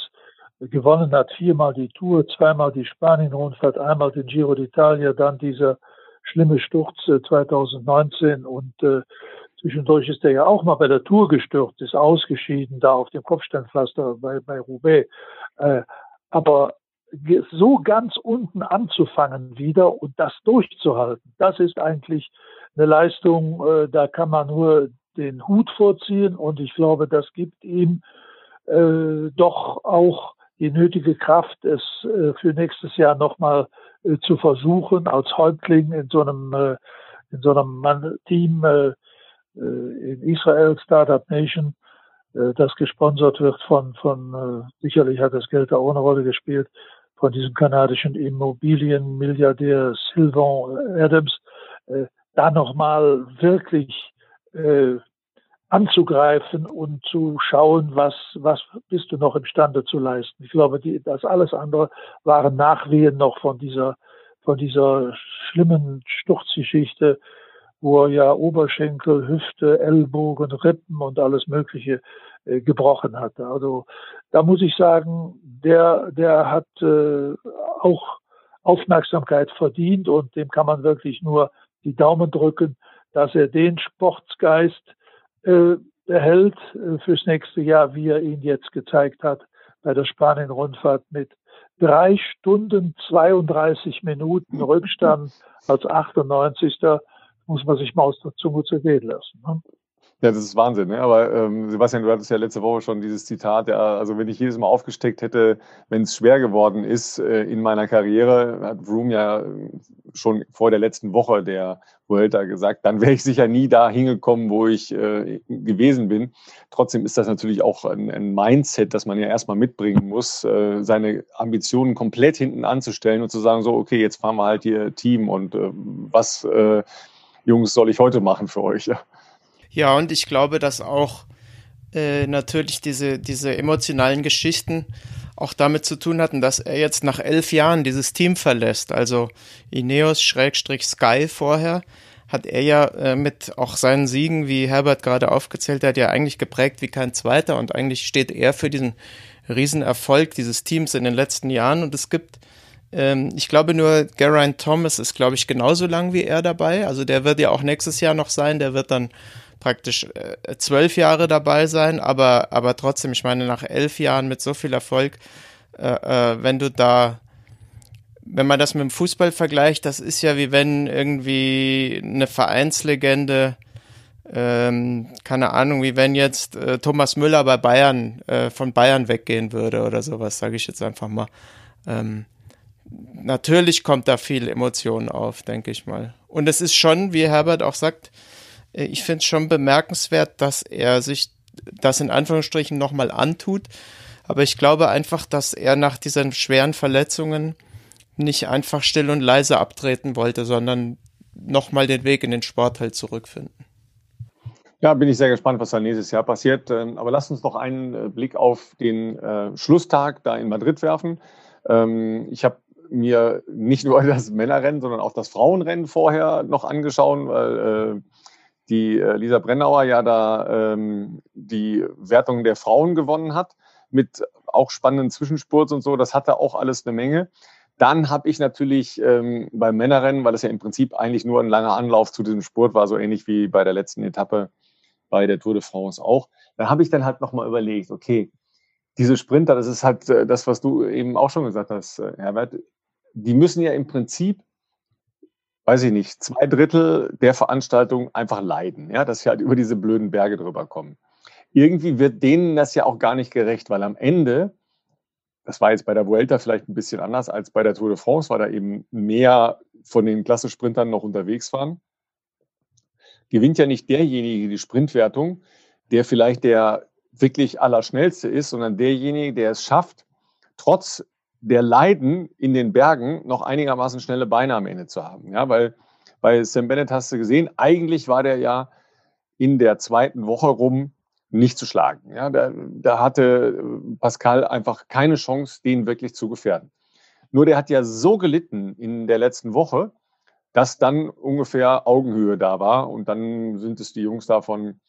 gewonnen hat. Viermal die Tour, zweimal die Spanien-Rundfahrt, einmal den Giro d'Italia, dann dieser schlimme Sturz 2019 äh, und äh, Zwischendurch ist er ja auch mal bei der Tour gestürzt, ist ausgeschieden da auf dem Kopfsteinpflaster bei, bei Roubaix. Äh, aber so ganz unten anzufangen wieder und das durchzuhalten, das ist eigentlich eine Leistung, äh, da kann man nur den Hut vorziehen und ich glaube, das gibt ihm äh, doch auch die nötige Kraft, es äh, für nächstes Jahr nochmal äh, zu versuchen, als Häuptling in so einem, äh, in so einem Team in Israel, Startup Nation, das gesponsert wird von, von sicherlich hat das Geld da auch eine Rolle gespielt, von diesem kanadischen Immobilienmilliardär Sylvain Adams, da nochmal wirklich anzugreifen und zu schauen, was, was bist du noch imstande zu leisten. Ich glaube, die, das alles andere waren Nachwehen noch von dieser, von dieser schlimmen Sturzgeschichte wo er ja Oberschenkel, Hüfte, Ellbogen, Rippen und alles Mögliche äh, gebrochen hat. Also da muss ich sagen, der, der hat äh, auch Aufmerksamkeit verdient und dem kann man wirklich nur die Daumen drücken, dass er den Sportsgeist äh, erhält äh, fürs nächste Jahr, wie er ihn jetzt gezeigt hat bei der Spanien-Rundfahrt mit drei Stunden 32 Minuten Rückstand als 98 muss man sich mal aus der Zunge zergehen lassen. Ne? Ja, das ist Wahnsinn. Ne? Aber ähm, Sebastian, du hattest ja letzte Woche schon dieses Zitat. Ja, also wenn ich jedes Mal aufgesteckt hätte, wenn es schwer geworden ist äh, in meiner Karriere, hat Vroom ja schon vor der letzten Woche der Vuelta gesagt, dann wäre ich sicher nie da hingekommen, wo ich äh, gewesen bin. Trotzdem ist das natürlich auch ein, ein Mindset, das man ja erstmal mitbringen muss, äh, seine Ambitionen komplett hinten anzustellen und zu sagen, so, okay, jetzt fahren wir halt hier Team und äh, was äh, Jungs, soll ich heute machen für euch? Ja, ja und ich glaube, dass auch äh, natürlich diese, diese emotionalen Geschichten auch damit zu tun hatten, dass er jetzt nach elf Jahren dieses Team verlässt. Also Ineos-Sky vorher hat er ja äh, mit auch seinen Siegen, wie Herbert gerade aufgezählt hat, ja eigentlich geprägt wie kein zweiter und eigentlich steht er für diesen Riesenerfolg dieses Teams in den letzten Jahren und es gibt ähm, ich glaube nur, Geraint Thomas ist, glaube ich, genauso lang wie er dabei. Also der wird ja auch nächstes Jahr noch sein. Der wird dann praktisch äh, zwölf Jahre dabei sein. Aber, aber trotzdem, ich meine, nach elf Jahren mit so viel Erfolg, äh, äh, wenn du da wenn man das mit dem Fußball vergleicht, das ist ja wie wenn irgendwie eine Vereinslegende, ähm, keine Ahnung, wie wenn jetzt äh, Thomas Müller bei Bayern äh, von Bayern weggehen würde oder sowas, sage ich jetzt einfach mal. Ähm, natürlich kommt da viel Emotion auf, denke ich mal. Und es ist schon, wie Herbert auch sagt, ich finde es schon bemerkenswert, dass er sich das in Anführungsstrichen nochmal antut. Aber ich glaube einfach, dass er nach diesen schweren Verletzungen nicht einfach still und leise abtreten wollte, sondern nochmal den Weg in den Sport halt zurückfinden. Ja, bin ich sehr gespannt, was da nächstes Jahr passiert. Ähm, aber lasst uns noch einen äh, Blick auf den äh, Schlusstag da in Madrid werfen. Ähm, ich habe mir nicht nur das Männerrennen, sondern auch das Frauenrennen vorher noch angeschaut, weil äh, die äh, Lisa Brennauer ja da ähm, die Wertung der Frauen gewonnen hat mit auch spannenden Zwischenspurts und so. Das hatte auch alles eine Menge. Dann habe ich natürlich ähm, beim Männerrennen, weil es ja im Prinzip eigentlich nur ein langer Anlauf zu diesem Sport war, so ähnlich wie bei der letzten Etappe bei der Tour de France auch, da habe ich dann halt nochmal überlegt, okay, diese Sprinter, das ist halt äh, das, was du eben auch schon gesagt hast, äh, Herbert, die müssen ja im Prinzip, weiß ich nicht, zwei Drittel der Veranstaltung einfach leiden, ja, dass sie halt über diese blöden Berge drüber kommen. Irgendwie wird denen das ja auch gar nicht gerecht, weil am Ende das war jetzt bei der Vuelta vielleicht ein bisschen anders als bei der Tour de France, weil da eben mehr von den Klasse-Sprintern noch unterwegs waren. Gewinnt ja nicht derjenige die Sprintwertung, der vielleicht der wirklich Allerschnellste ist, sondern derjenige, der es schafft, trotz der Leiden in den Bergen noch einigermaßen schnelle Beine am Ende zu haben. Ja, weil bei Sam Bennett hast du gesehen, eigentlich war der ja in der zweiten Woche rum nicht zu schlagen. Ja, da, da hatte äh, Pascal einfach keine Chance, den wirklich zu gefährden. Nur der hat ja so gelitten in der letzten Woche, dass dann ungefähr Augenhöhe da war. Und dann sind es die Jungs da von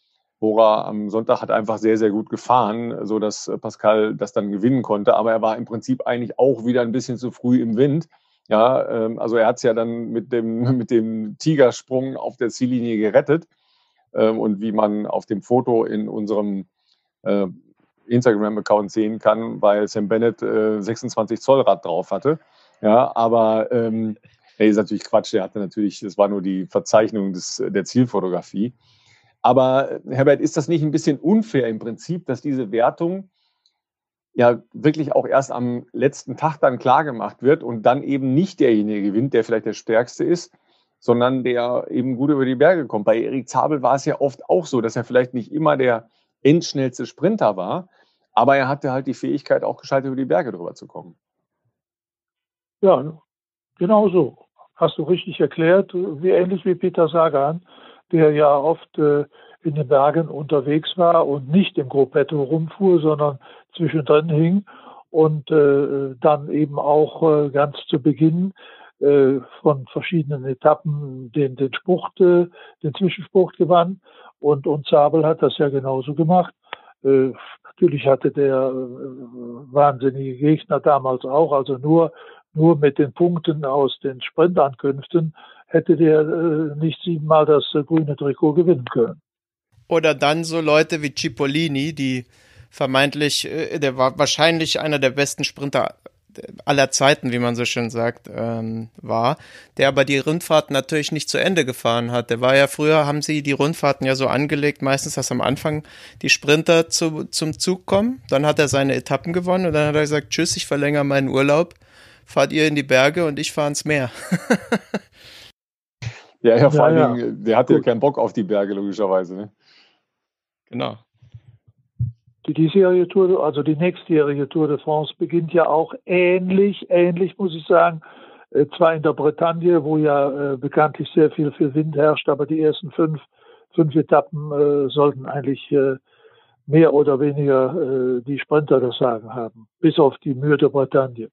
Bora am Sonntag hat einfach sehr, sehr gut gefahren, so dass Pascal das dann gewinnen konnte. Aber er war im Prinzip eigentlich auch wieder ein bisschen zu früh im Wind. Ja, ähm, also er hat es ja dann mit dem, mit dem Tigersprung auf der Ziellinie gerettet. Ähm, und wie man auf dem Foto in unserem äh, Instagram-Account sehen kann, weil Sam Bennett äh, 26 Zoll Rad drauf hatte. Ja, aber ähm, nee, ist natürlich Quatsch. Der hatte natürlich, das war nur die Verzeichnung des, der Zielfotografie. Aber Herbert, ist das nicht ein bisschen unfair im Prinzip, dass diese Wertung ja wirklich auch erst am letzten Tag dann klar gemacht wird und dann eben nicht derjenige gewinnt, der vielleicht der Stärkste ist, sondern der eben gut über die Berge kommt. Bei Erik Zabel war es ja oft auch so, dass er vielleicht nicht immer der endschnellste Sprinter war, aber er hatte halt die Fähigkeit, auch gescheit über die Berge drüber zu kommen. Ja, genau so. Hast du richtig erklärt, wie ähnlich wie Peter Sagan, der ja oft äh, in den Bergen unterwegs war und nicht im Gruppetto rumfuhr, sondern zwischendrin hing und äh, dann eben auch äh, ganz zu Beginn äh, von verschiedenen Etappen den, den Sprucht, äh, den Zwischensprucht gewann. Und, und Zabel hat das ja genauso gemacht. Äh, natürlich hatte der äh, wahnsinnige Gegner damals auch, also nur, nur mit den Punkten aus den Sprintankünften hätte der äh, nicht siebenmal das äh, grüne Trikot gewinnen können. Oder dann so Leute wie Cipollini, die vermeintlich, äh, der war wahrscheinlich einer der besten Sprinter aller Zeiten, wie man so schön sagt, ähm, war, der aber die Rundfahrten natürlich nicht zu Ende gefahren hat. Der war ja früher, haben sie die Rundfahrten ja so angelegt, meistens, dass am Anfang die Sprinter zu, zum Zug kommen, dann hat er seine Etappen gewonnen und dann hat er gesagt, tschüss, ich verlängere meinen Urlaub, fahrt ihr in die Berge und ich fahre ins Meer. ja, ja, vor ja, allen Dingen, der hatte ja keinen Bock auf die Berge, logischerweise. Ne? Genau. Die diesjährige Tour, also die nächstjährige Tour de France beginnt ja auch ähnlich, ähnlich muss ich sagen, äh, zwar in der Bretagne, wo ja äh, bekanntlich sehr viel für Wind herrscht, aber die ersten fünf, fünf Etappen äh, sollten eigentlich äh, mehr oder weniger äh, die Sprinter das Sagen haben, bis auf die Mühe der Bretagne.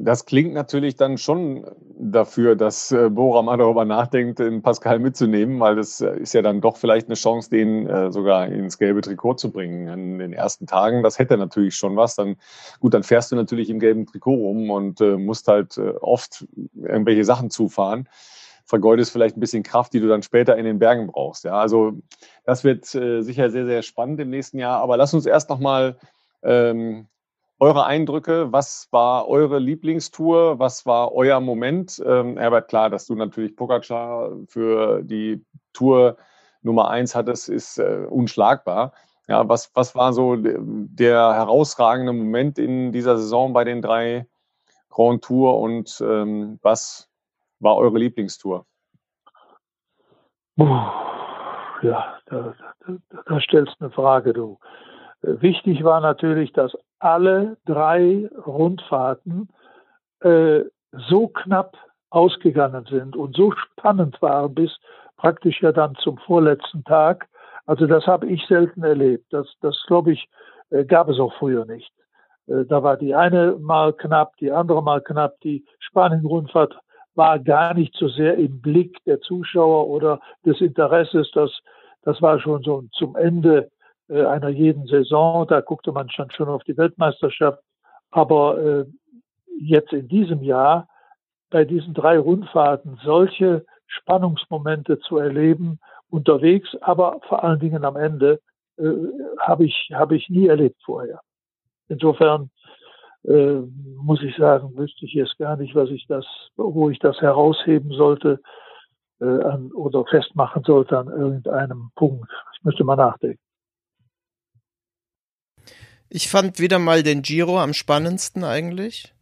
Das klingt natürlich dann schon dafür, dass äh, Bora mal darüber nachdenkt, den Pascal mitzunehmen, weil das äh, ist ja dann doch vielleicht eine Chance, den äh, sogar ins gelbe Trikot zu bringen in den ersten Tagen. Das hätte natürlich schon was. Dann gut, dann fährst du natürlich im gelben Trikot rum und musst halt oft irgendwelche Sachen zufahren. Vergeudest vielleicht ein bisschen Kraft, die du dann später in den Bergen brauchst. Ja, also das wird sicher sehr, sehr spannend im nächsten Jahr. Aber lass uns erst noch mal ähm, eure Eindrücke. Was war eure Lieblingstour? Was war euer Moment? Ähm, Herbert, klar, dass du natürlich Pogacar für die Tour Nummer eins hattest, ist äh, unschlagbar. Ja, was, was war so der herausragende Moment in dieser Saison bei den drei Grand Tour und ähm, was war eure Lieblingstour? Ja, da, da, da stellst du eine Frage, du. Wichtig war natürlich, dass alle drei Rundfahrten äh, so knapp ausgegangen sind und so spannend waren bis praktisch ja dann zum vorletzten Tag. Also das habe ich selten erlebt. Das, das glaube ich, äh, gab es auch früher nicht. Äh, da war die eine mal knapp, die andere mal knapp. Die Spanien-Rundfahrt war gar nicht so sehr im Blick der Zuschauer oder des Interesses. Das, das war schon so zum Ende einer jeden Saison. Da guckte man schon, schon auf die Weltmeisterschaft. Aber äh, jetzt in diesem Jahr bei diesen drei Rundfahrten solche Spannungsmomente zu erleben, unterwegs, aber vor allen Dingen am Ende, äh, habe ich, habe ich nie erlebt vorher. Insofern äh, muss ich sagen, wüsste ich jetzt gar nicht, was ich das, wo ich das herausheben sollte äh, an, oder festmachen sollte an irgendeinem Punkt. Ich müsste mal nachdenken. Ich fand wieder mal den Giro am spannendsten eigentlich.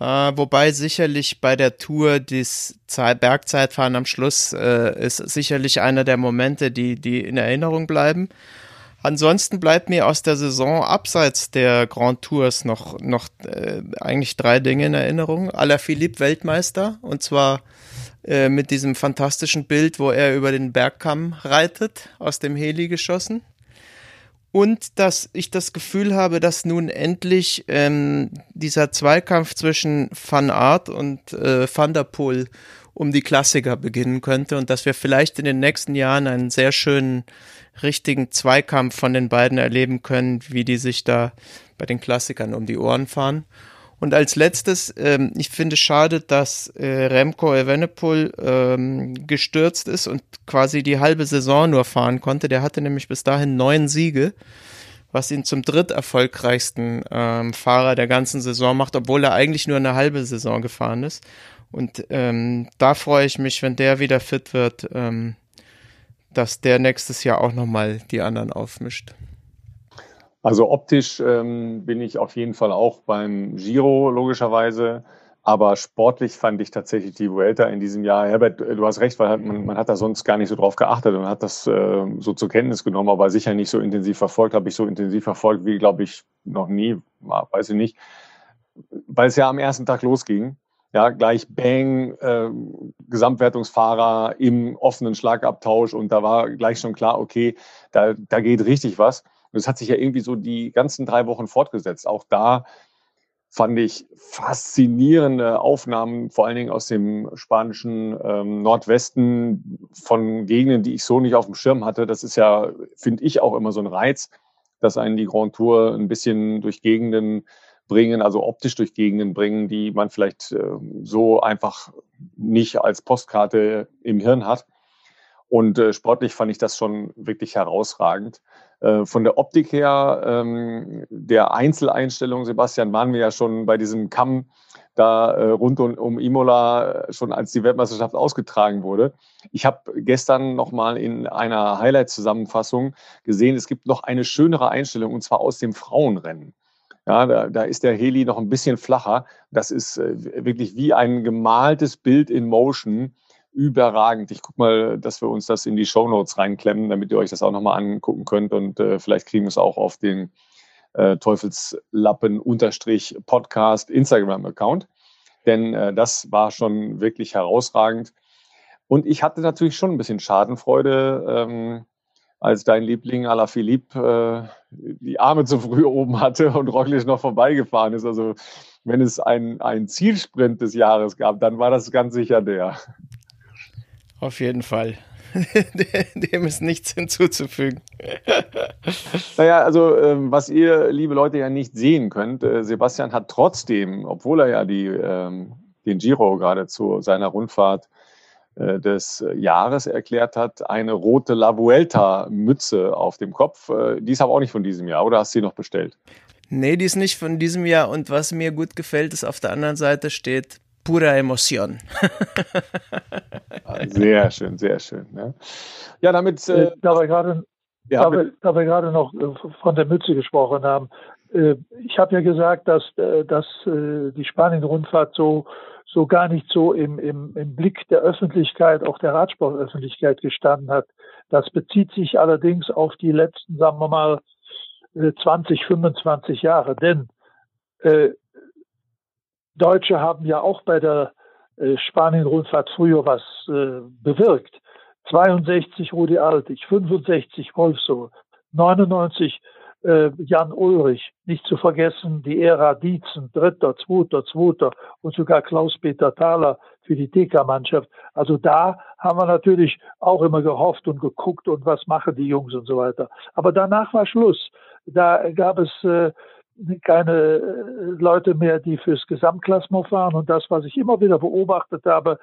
Äh, wobei sicherlich bei der Tour das Bergzeitfahren am Schluss äh, ist sicherlich einer der Momente, die, die in Erinnerung bleiben. Ansonsten bleibt mir aus der Saison abseits der Grand Tours noch, noch äh, eigentlich drei Dinge in Erinnerung. Philippe Weltmeister und zwar äh, mit diesem fantastischen Bild, wo er über den Bergkamm reitet, aus dem Heli geschossen und dass ich das Gefühl habe, dass nun endlich ähm, dieser Zweikampf zwischen Van Art und äh, Van der Poel um die Klassiker beginnen könnte und dass wir vielleicht in den nächsten Jahren einen sehr schönen, richtigen Zweikampf von den beiden erleben können, wie die sich da bei den Klassikern um die Ohren fahren. Und als letztes, ähm, ich finde schade, dass äh, Remco Evenepoel ähm, gestürzt ist und quasi die halbe Saison nur fahren konnte. Der hatte nämlich bis dahin neun Siege, was ihn zum dritterfolgreichsten ähm, Fahrer der ganzen Saison macht, obwohl er eigentlich nur eine halbe Saison gefahren ist. Und ähm, da freue ich mich, wenn der wieder fit wird, ähm, dass der nächstes Jahr auch nochmal die anderen aufmischt. Also optisch ähm, bin ich auf jeden Fall auch beim Giro logischerweise. Aber sportlich fand ich tatsächlich die Vuelta in diesem Jahr. Herbert, du hast recht, weil man, man hat da sonst gar nicht so drauf geachtet und hat das äh, so zur Kenntnis genommen, aber sicher nicht so intensiv verfolgt. Habe ich so intensiv verfolgt wie, glaube ich, noch nie, weiß ich nicht. Weil es ja am ersten Tag losging. Ja, gleich Bang, äh, Gesamtwertungsfahrer im offenen Schlagabtausch und da war gleich schon klar, okay, da, da geht richtig was. Und es hat sich ja irgendwie so die ganzen drei Wochen fortgesetzt. Auch da fand ich faszinierende Aufnahmen, vor allen Dingen aus dem spanischen ähm, Nordwesten von Gegenden, die ich so nicht auf dem Schirm hatte. Das ist ja, finde ich, auch immer so ein Reiz, dass einen die Grand Tour ein bisschen durch Gegenden bringen, also optisch durch Gegenden bringen, die man vielleicht äh, so einfach nicht als Postkarte im Hirn hat. Und äh, sportlich fand ich das schon wirklich herausragend. Äh, von der Optik her, ähm, der Einzeleinstellung, Sebastian, waren wir ja schon bei diesem Kamm da äh, rund um, um Imola, äh, schon als die Weltmeisterschaft ausgetragen wurde. Ich habe gestern nochmal in einer Highlight-Zusammenfassung gesehen, es gibt noch eine schönere Einstellung, und zwar aus dem Frauenrennen. Ja, da, da ist der Heli noch ein bisschen flacher. Das ist äh, wirklich wie ein gemaltes Bild in Motion überragend. Ich gucke mal, dass wir uns das in die Show Notes reinklemmen, damit ihr euch das auch nochmal angucken könnt und äh, vielleicht kriegen wir es auch auf den äh, Teufelslappen-Podcast Instagram-Account. Denn äh, das war schon wirklich herausragend. Und ich hatte natürlich schon ein bisschen Schadenfreude, ähm, als dein Liebling Alaphilippe äh, die Arme zu früh oben hatte und Roglic noch vorbeigefahren ist. Also wenn es einen Zielsprint des Jahres gab, dann war das ganz sicher der. Auf jeden Fall. Dem ist nichts hinzuzufügen. naja, also ähm, was ihr, liebe Leute, ja nicht sehen könnt, äh, Sebastian hat trotzdem, obwohl er ja die, ähm, den Giro gerade zu seiner Rundfahrt äh, des Jahres erklärt hat, eine rote La Vuelta-Mütze auf dem Kopf. Äh, die ist aber auch nicht von diesem Jahr, oder hast du sie noch bestellt? Nee, die ist nicht von diesem Jahr. Und was mir gut gefällt, ist auf der anderen Seite steht pura Emotion. Ah, sehr schön, sehr schön. Ne? Ja, damit. Äh, da wir gerade ja, da, wir, da wir gerade noch äh, von der Mütze gesprochen haben, äh, ich habe ja gesagt, dass, äh, dass äh, die Spanien-Rundfahrt so, so gar nicht so im, im, im Blick der Öffentlichkeit, auch der Radsportöffentlichkeit gestanden hat. Das bezieht sich allerdings auf die letzten, sagen wir mal, 20, äh, 25 Jahre. Denn äh, Deutsche haben ja auch bei der äh, Spanien-Rundfahrt früher was äh, bewirkt. 62 Rudi Altig, 65 Wolfso, 99 äh, Jan Ulrich, nicht zu vergessen die Ära Dietzen, Dritter, Zweiter, Zweiter und sogar Klaus-Peter Thaler für die TK-Mannschaft. Also da haben wir natürlich auch immer gehofft und geguckt und was machen die Jungs und so weiter. Aber danach war Schluss. Da gab es äh, keine äh, Leute mehr, die fürs Gesamtklassement fahren. Und das, was ich immer wieder beobachtet habe,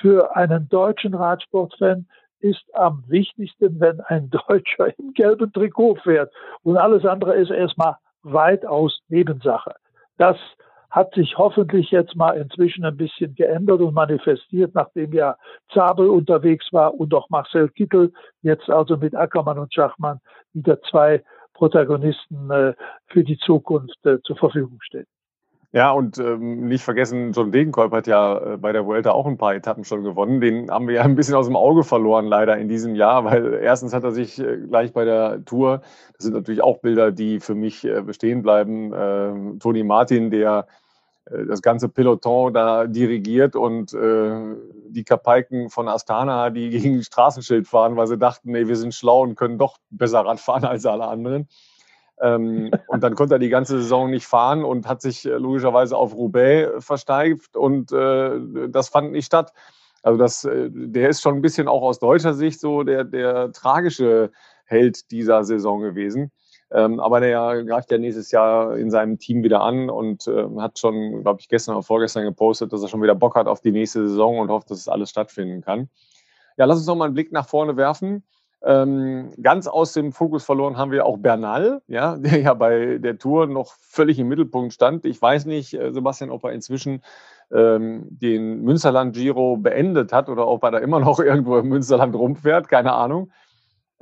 für einen deutschen Radsportfan ist am wichtigsten, wenn ein Deutscher im gelben Trikot fährt. Und alles andere ist erstmal weitaus Nebensache. Das hat sich hoffentlich jetzt mal inzwischen ein bisschen geändert und manifestiert, nachdem ja Zabel unterwegs war und auch Marcel Kittel, jetzt also mit Ackermann und Schachmann wieder zwei Protagonisten äh, für die Zukunft äh, zur Verfügung stehen. Ja, und ähm, nicht vergessen, John Degenkolb hat ja äh, bei der Vuelta auch ein paar Etappen schon gewonnen. Den haben wir ja ein bisschen aus dem Auge verloren, leider in diesem Jahr, weil erstens hat er sich äh, gleich bei der Tour, das sind natürlich auch Bilder, die für mich äh, bestehen bleiben, äh, Toni Martin, der das ganze Peloton da dirigiert und äh, die Kapaiken von Astana, die gegen ein Straßenschild fahren, weil sie dachten, nee, wir sind schlau und können doch besser Radfahren als alle anderen. Ähm, und dann konnte er die ganze Saison nicht fahren und hat sich äh, logischerweise auf Roubaix versteift und äh, das fand nicht statt. Also das, äh, der ist schon ein bisschen auch aus deutscher Sicht so der, der tragische Held dieser Saison gewesen. Ähm, aber der greift ja nächstes Jahr in seinem Team wieder an und äh, hat schon, glaube ich, gestern oder vorgestern gepostet, dass er schon wieder Bock hat auf die nächste Saison und hofft, dass es alles stattfinden kann. Ja, lass uns noch mal einen Blick nach vorne werfen. Ähm, ganz aus dem Fokus verloren haben wir auch Bernal, ja, der ja bei der Tour noch völlig im Mittelpunkt stand. Ich weiß nicht, äh, Sebastian, ob er inzwischen ähm, den Münsterland Giro beendet hat oder ob er da immer noch irgendwo im Münsterland rumfährt, keine Ahnung.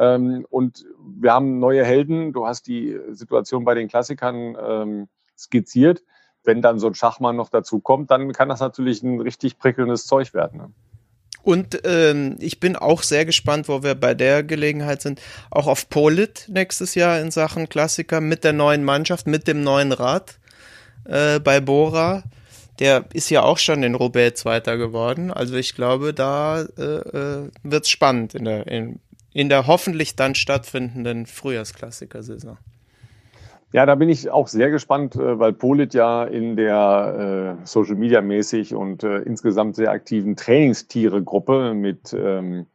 Ähm, und wir haben neue Helden. Du hast die Situation bei den Klassikern ähm, skizziert. Wenn dann so ein Schachmann noch dazu kommt, dann kann das natürlich ein richtig prickelndes Zeug werden. Ne? Und ähm, ich bin auch sehr gespannt, wo wir bei der Gelegenheit sind, auch auf Polit nächstes Jahr in Sachen Klassiker mit der neuen Mannschaft, mit dem neuen Rad äh, bei Bora. Der ist ja auch schon in Roubaix Zweiter geworden. Also ich glaube, da äh, äh, wird es spannend in der, in, in der hoffentlich dann stattfindenden Frühjahrsklassiker-Saison. Ja, da bin ich auch sehr gespannt, äh, weil Polit ja in der äh, Social Media mäßig und äh, insgesamt sehr aktiven Trainingstiere-Gruppe mit, ähm,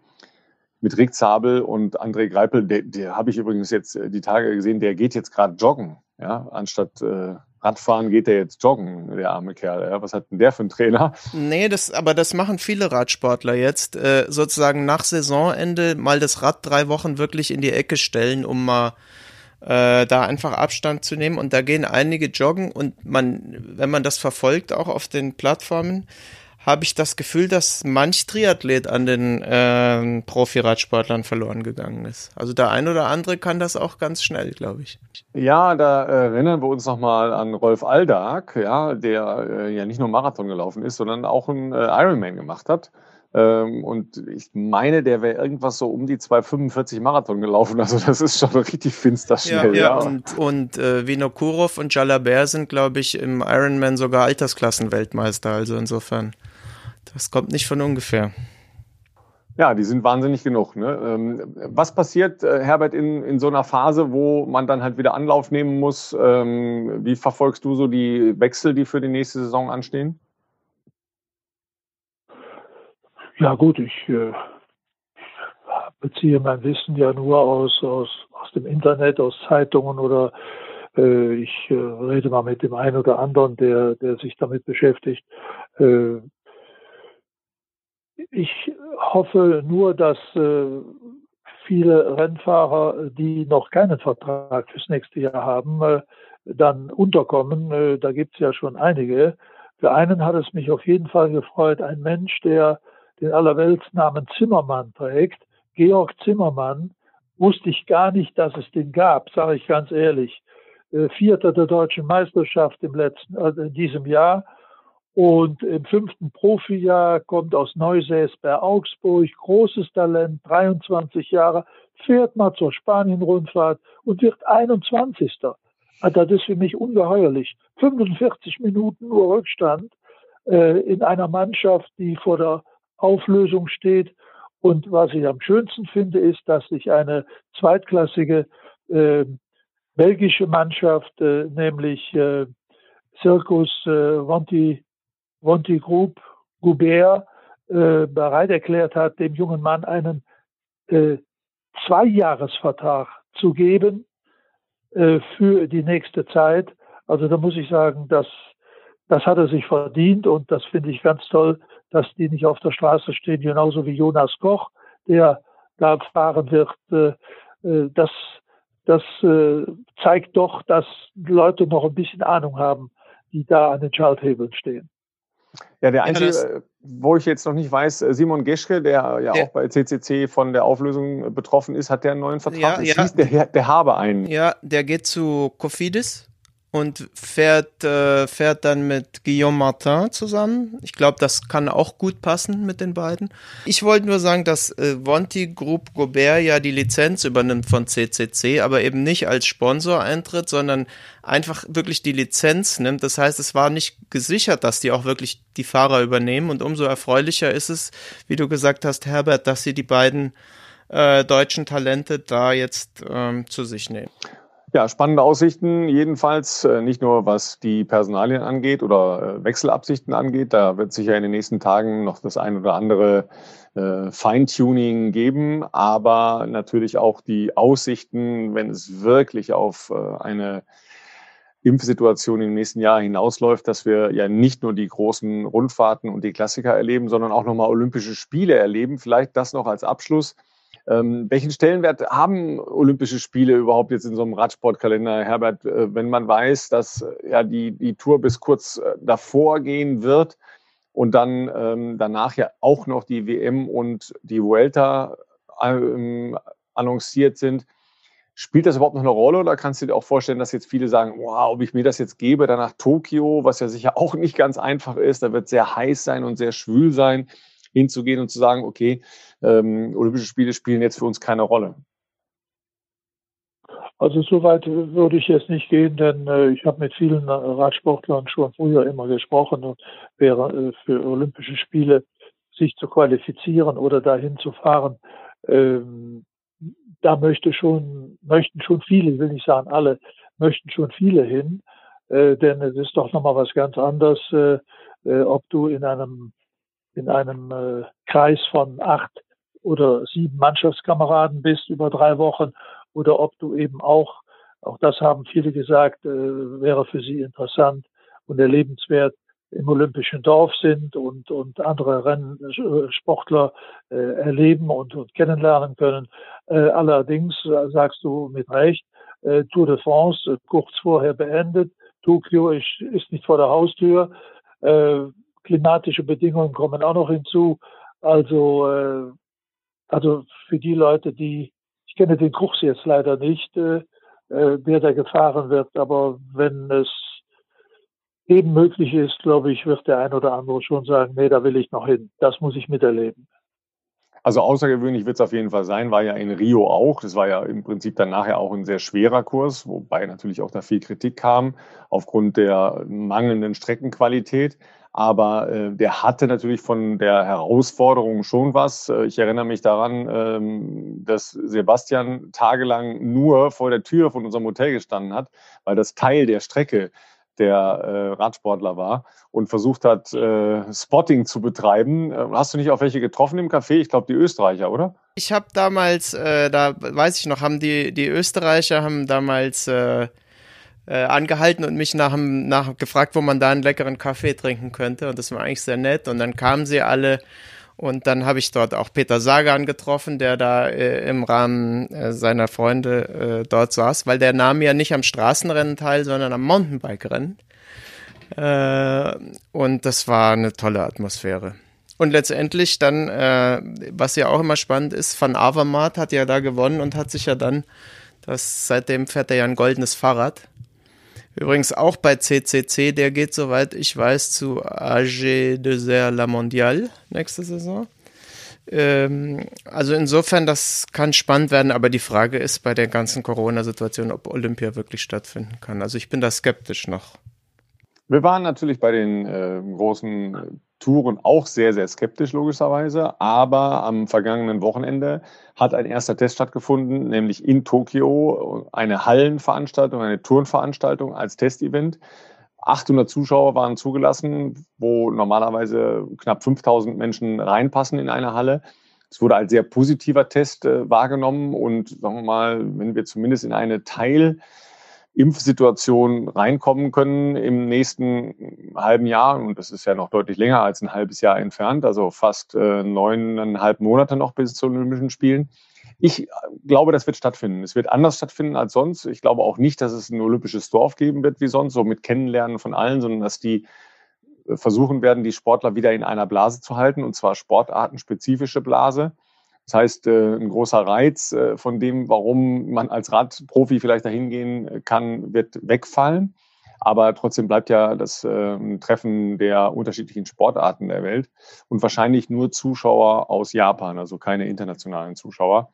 mit Rick Zabel und André Greipel, der, der habe ich übrigens jetzt äh, die Tage gesehen, der geht jetzt gerade joggen, ja, anstatt äh, Radfahren geht er jetzt joggen, der arme Kerl. Ja. Was hat denn der für einen Trainer? Nee, das, aber das machen viele Radsportler jetzt, äh, sozusagen nach Saisonende mal das Rad drei Wochen wirklich in die Ecke stellen, um mal äh, da einfach Abstand zu nehmen. Und da gehen einige joggen und man, wenn man das verfolgt, auch auf den Plattformen, habe ich das Gefühl, dass manch Triathlet an den äh, Profi-Radsportlern verloren gegangen ist. Also der ein oder andere kann das auch ganz schnell, glaube ich. Ja, da erinnern wir uns nochmal an Rolf Aldag, ja, der äh, ja nicht nur Marathon gelaufen ist, sondern auch einen äh, Ironman gemacht hat. Ähm, und ich meine, der wäre irgendwas so um die 245 Marathon gelaufen. Also das ist schon richtig finster schnell. Ja, ja. und, und äh, Vinokurov und Jalabert sind, glaube ich, im Ironman sogar Altersklassenweltmeister. Also insofern. Das kommt nicht von ungefähr. Ja, die sind wahnsinnig genug. Ne? Ähm, was passiert, äh, Herbert, in, in so einer Phase, wo man dann halt wieder Anlauf nehmen muss? Ähm, wie verfolgst du so die Wechsel, die für die nächste Saison anstehen? Ja gut, ich äh, beziehe mein Wissen ja nur aus, aus, aus dem Internet, aus Zeitungen oder äh, ich äh, rede mal mit dem einen oder anderen, der, der sich damit beschäftigt. Äh, ich hoffe nur, dass äh, viele Rennfahrer, die noch keinen Vertrag fürs nächste Jahr haben, äh, dann unterkommen. Da gibt es ja schon einige. Für einen hat es mich auf jeden Fall gefreut, ein Mensch, der den Allerweltsnamen Zimmermann trägt, Georg Zimmermann, wusste ich gar nicht, dass es den gab, sage ich ganz ehrlich. Vierter der deutschen Meisterschaft im letzten, also in diesem Jahr und im fünften Profijahr kommt aus Neusäß bei Augsburg, großes Talent, 23 Jahre, fährt mal zur Spanien-Rundfahrt und wird 21. Also das ist für mich ungeheuerlich. 45 Minuten nur Rückstand äh, in einer Mannschaft, die vor der Auflösung steht. Und was ich am schönsten finde, ist, dass sich eine zweitklassige äh, belgische Mannschaft, äh, nämlich äh, Circus äh, Vonti Group, Goubert äh, bereit erklärt hat, dem jungen Mann einen äh, Zweijahresvertrag zu geben äh, für die nächste Zeit. Also da muss ich sagen, dass das hat er sich verdient und das finde ich ganz toll, dass die nicht auf der Straße stehen, genauso wie Jonas Koch, der da fahren wird. Äh, äh, das das äh, zeigt doch, dass Leute noch ein bisschen Ahnung haben, die da an den Schalthebeln stehen. Ja, der einzige, ja, wo ich jetzt noch nicht weiß, Simon Geschke, der ja der, auch bei CCC von der Auflösung betroffen ist, hat der einen neuen Vertrag? Ja, ja. Hieß, der, der habe einen. Ja, der geht zu Cofidis und fährt, äh, fährt dann mit Guillaume Martin zusammen. Ich glaube, das kann auch gut passen mit den beiden. Ich wollte nur sagen, dass äh, Vonti Group Gobert ja die Lizenz übernimmt von CCC, aber eben nicht als Sponsor eintritt, sondern einfach wirklich die Lizenz nimmt. Das heißt, es war nicht gesichert, dass die auch wirklich die Fahrer übernehmen und umso erfreulicher ist es, wie du gesagt hast, Herbert, dass sie die beiden äh, deutschen Talente da jetzt ähm, zu sich nehmen. Ja, spannende Aussichten jedenfalls, äh, nicht nur was die Personalien angeht oder äh, Wechselabsichten angeht. Da wird sicher in den nächsten Tagen noch das ein oder andere äh, Feintuning geben, aber natürlich auch die Aussichten, wenn es wirklich auf eine Impfsituation im nächsten Jahr hinausläuft, dass wir ja nicht nur die großen Rundfahrten und die Klassiker erleben, sondern auch nochmal Olympische Spiele erleben. Vielleicht das noch als Abschluss. Ähm, welchen Stellenwert haben Olympische Spiele überhaupt jetzt in so einem Radsportkalender, Herbert, äh, wenn man weiß, dass äh, ja die, die Tour bis kurz äh, davor gehen wird und dann ähm, danach ja auch noch die WM und die Vuelta ähm, annonciert sind? Spielt das überhaupt noch eine Rolle oder kannst du dir auch vorstellen, dass jetzt viele sagen, wow, ob ich mir das jetzt gebe, dann nach Tokio, was ja sicher auch nicht ganz einfach ist, da wird sehr heiß sein und sehr schwül sein hinzugehen und zu sagen, okay, ähm, Olympische Spiele spielen jetzt für uns keine Rolle? Also so weit würde ich jetzt nicht gehen, denn äh, ich habe mit vielen Radsportlern schon früher immer gesprochen und wäre äh, für Olympische Spiele sich zu qualifizieren oder dahin zu fahren, ähm, da möchte schon, möchten schon viele, ich will nicht sagen alle, möchten schon viele hin, äh, denn es ist doch nochmal was ganz anderes, äh, äh, ob du in einem in einem äh, Kreis von acht oder sieben Mannschaftskameraden bist über drei Wochen oder ob du eben auch, auch das haben viele gesagt, äh, wäre für sie interessant und erlebenswert, im Olympischen Dorf sind und, und andere Rennsportler äh, erleben und, und kennenlernen können. Äh, allerdings äh, sagst du mit Recht, äh, Tour de France äh, kurz vorher beendet, Tokio ist, ist nicht vor der Haustür. Äh, klimatische Bedingungen kommen auch noch hinzu. Also, äh, also für die Leute, die, ich kenne den Kurs jetzt leider nicht, äh, äh, wer da gefahren wird, aber wenn es eben möglich ist, glaube ich, wird der ein oder andere schon sagen, nee, da will ich noch hin. Das muss ich miterleben. Also außergewöhnlich wird es auf jeden Fall sein, war ja in Rio auch. Das war ja im Prinzip dann nachher auch ein sehr schwerer Kurs, wobei natürlich auch da viel Kritik kam aufgrund der mangelnden Streckenqualität. Aber äh, der hatte natürlich von der Herausforderung schon was. Äh, ich erinnere mich daran, ähm, dass Sebastian tagelang nur vor der Tür von unserem Hotel gestanden hat, weil das Teil der Strecke der äh, Radsportler war und versucht hat, äh, Spotting zu betreiben. Äh, hast du nicht auch welche getroffen im Café? Ich glaube, die Österreicher, oder? Ich habe damals, äh, da weiß ich noch, haben die, die Österreicher haben damals äh, äh, angehalten und mich nach, nach gefragt, wo man da einen leckeren Kaffee trinken könnte. Und das war eigentlich sehr nett. Und dann kamen sie alle. Und dann habe ich dort auch Peter Sagan getroffen, der da äh, im Rahmen äh, seiner Freunde äh, dort saß, weil der nahm ja nicht am Straßenrennen teil, sondern am Mountainbike-Rennen. Äh, und das war eine tolle Atmosphäre. Und letztendlich dann, äh, was ja auch immer spannend ist, Van Avermaet hat ja da gewonnen und hat sich ja dann, das, seitdem fährt er ja ein goldenes Fahrrad. Übrigens auch bei CCC, der geht, soweit ich weiß, zu AG Desert La Mondiale nächste Saison. Ähm, also insofern, das kann spannend werden, aber die Frage ist bei der ganzen Corona-Situation, ob Olympia wirklich stattfinden kann. Also ich bin da skeptisch noch. Wir waren natürlich bei den äh, großen Touren auch sehr, sehr skeptisch, logischerweise. Aber am vergangenen Wochenende hat ein erster Test stattgefunden, nämlich in Tokio, eine Hallenveranstaltung, eine Turnveranstaltung als Testevent. 800 Zuschauer waren zugelassen, wo normalerweise knapp 5000 Menschen reinpassen in eine Halle. Es wurde als sehr positiver Test äh, wahrgenommen und sagen wir mal, wenn wir zumindest in eine Teil Impfsituation reinkommen können im nächsten halben Jahr. Und das ist ja noch deutlich länger als ein halbes Jahr entfernt, also fast äh, neuneinhalb Monate noch bis zu Olympischen Spielen. Ich glaube, das wird stattfinden. Es wird anders stattfinden als sonst. Ich glaube auch nicht, dass es ein olympisches Dorf geben wird wie sonst, so mit Kennenlernen von allen, sondern dass die äh, versuchen werden, die Sportler wieder in einer Blase zu halten, und zwar sportartenspezifische Blase. Das heißt, äh, ein großer Reiz äh, von dem, warum man als Radprofi vielleicht dahin gehen kann, wird wegfallen. Aber trotzdem bleibt ja das Treffen der unterschiedlichen Sportarten der Welt und wahrscheinlich nur Zuschauer aus Japan, also keine internationalen Zuschauer.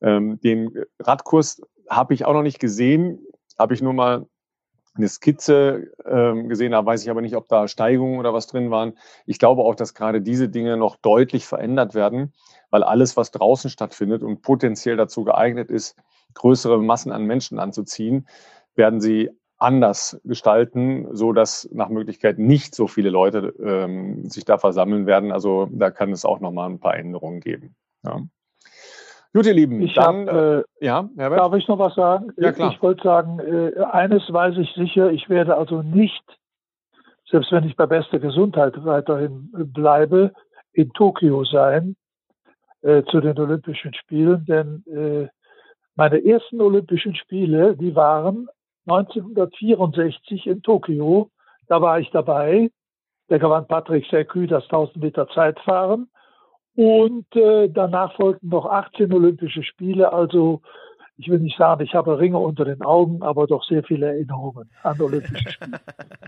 Ähm, den Radkurs habe ich auch noch nicht gesehen, habe ich nur mal eine Skizze ähm, gesehen habe, weiß ich aber nicht, ob da Steigungen oder was drin waren. Ich glaube auch, dass gerade diese Dinge noch deutlich verändert werden, weil alles, was draußen stattfindet und potenziell dazu geeignet ist, größere Massen an Menschen anzuziehen, werden sie anders gestalten, so dass nach Möglichkeit nicht so viele Leute ähm, sich da versammeln werden. Also da kann es auch noch mal ein paar Änderungen geben. Ja. Gut, ihr Lieben, ich dann, hab, äh, ja, Herbert? Darf ich noch was sagen? Ja, klar. Ich wollte sagen, äh, eines weiß ich sicher, ich werde also nicht, selbst wenn ich bei bester Gesundheit weiterhin bleibe, in Tokio sein äh, zu den Olympischen Spielen, denn äh, meine ersten Olympischen Spiele, die waren 1964 in Tokio. Da war ich dabei. Da gewann Patrick Sercu das 1000 Meter Zeitfahren. Und äh, danach folgten noch 18 Olympische Spiele. Also ich will nicht sagen, ich habe Ringe unter den Augen, aber doch sehr viele Erinnerungen an Olympische Spiele.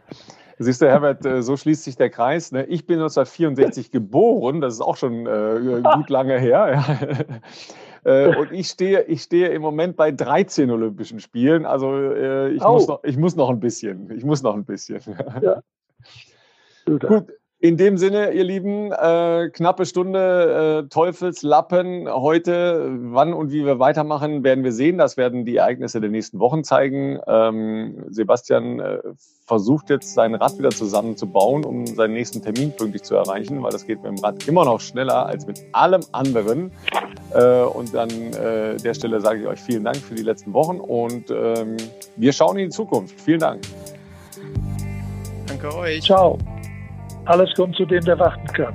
Siehst du, Herbert, äh, so schließt sich der Kreis. Ne? Ich bin 1964 geboren, das ist auch schon äh, gut lange her. Äh, und ich stehe, ich stehe im Moment bei 13 Olympischen Spielen. Also äh, ich, oh. muss noch, ich muss noch ein bisschen. Ich muss noch ein bisschen. Ja. Gut, in dem Sinne, ihr Lieben, äh, knappe Stunde äh, Teufelslappen heute. Wann und wie wir weitermachen, werden wir sehen. Das werden die Ereignisse der nächsten Wochen zeigen. Ähm, Sebastian äh, versucht jetzt sein Rad wieder zusammenzubauen, um seinen nächsten Termin pünktlich zu erreichen, weil das geht mit dem Rad immer noch schneller als mit allem anderen. Äh, und an äh, der Stelle sage ich euch vielen Dank für die letzten Wochen und ähm, wir schauen in die Zukunft. Vielen Dank. Danke euch. Ciao. Alles kommt zu dem, der warten kann.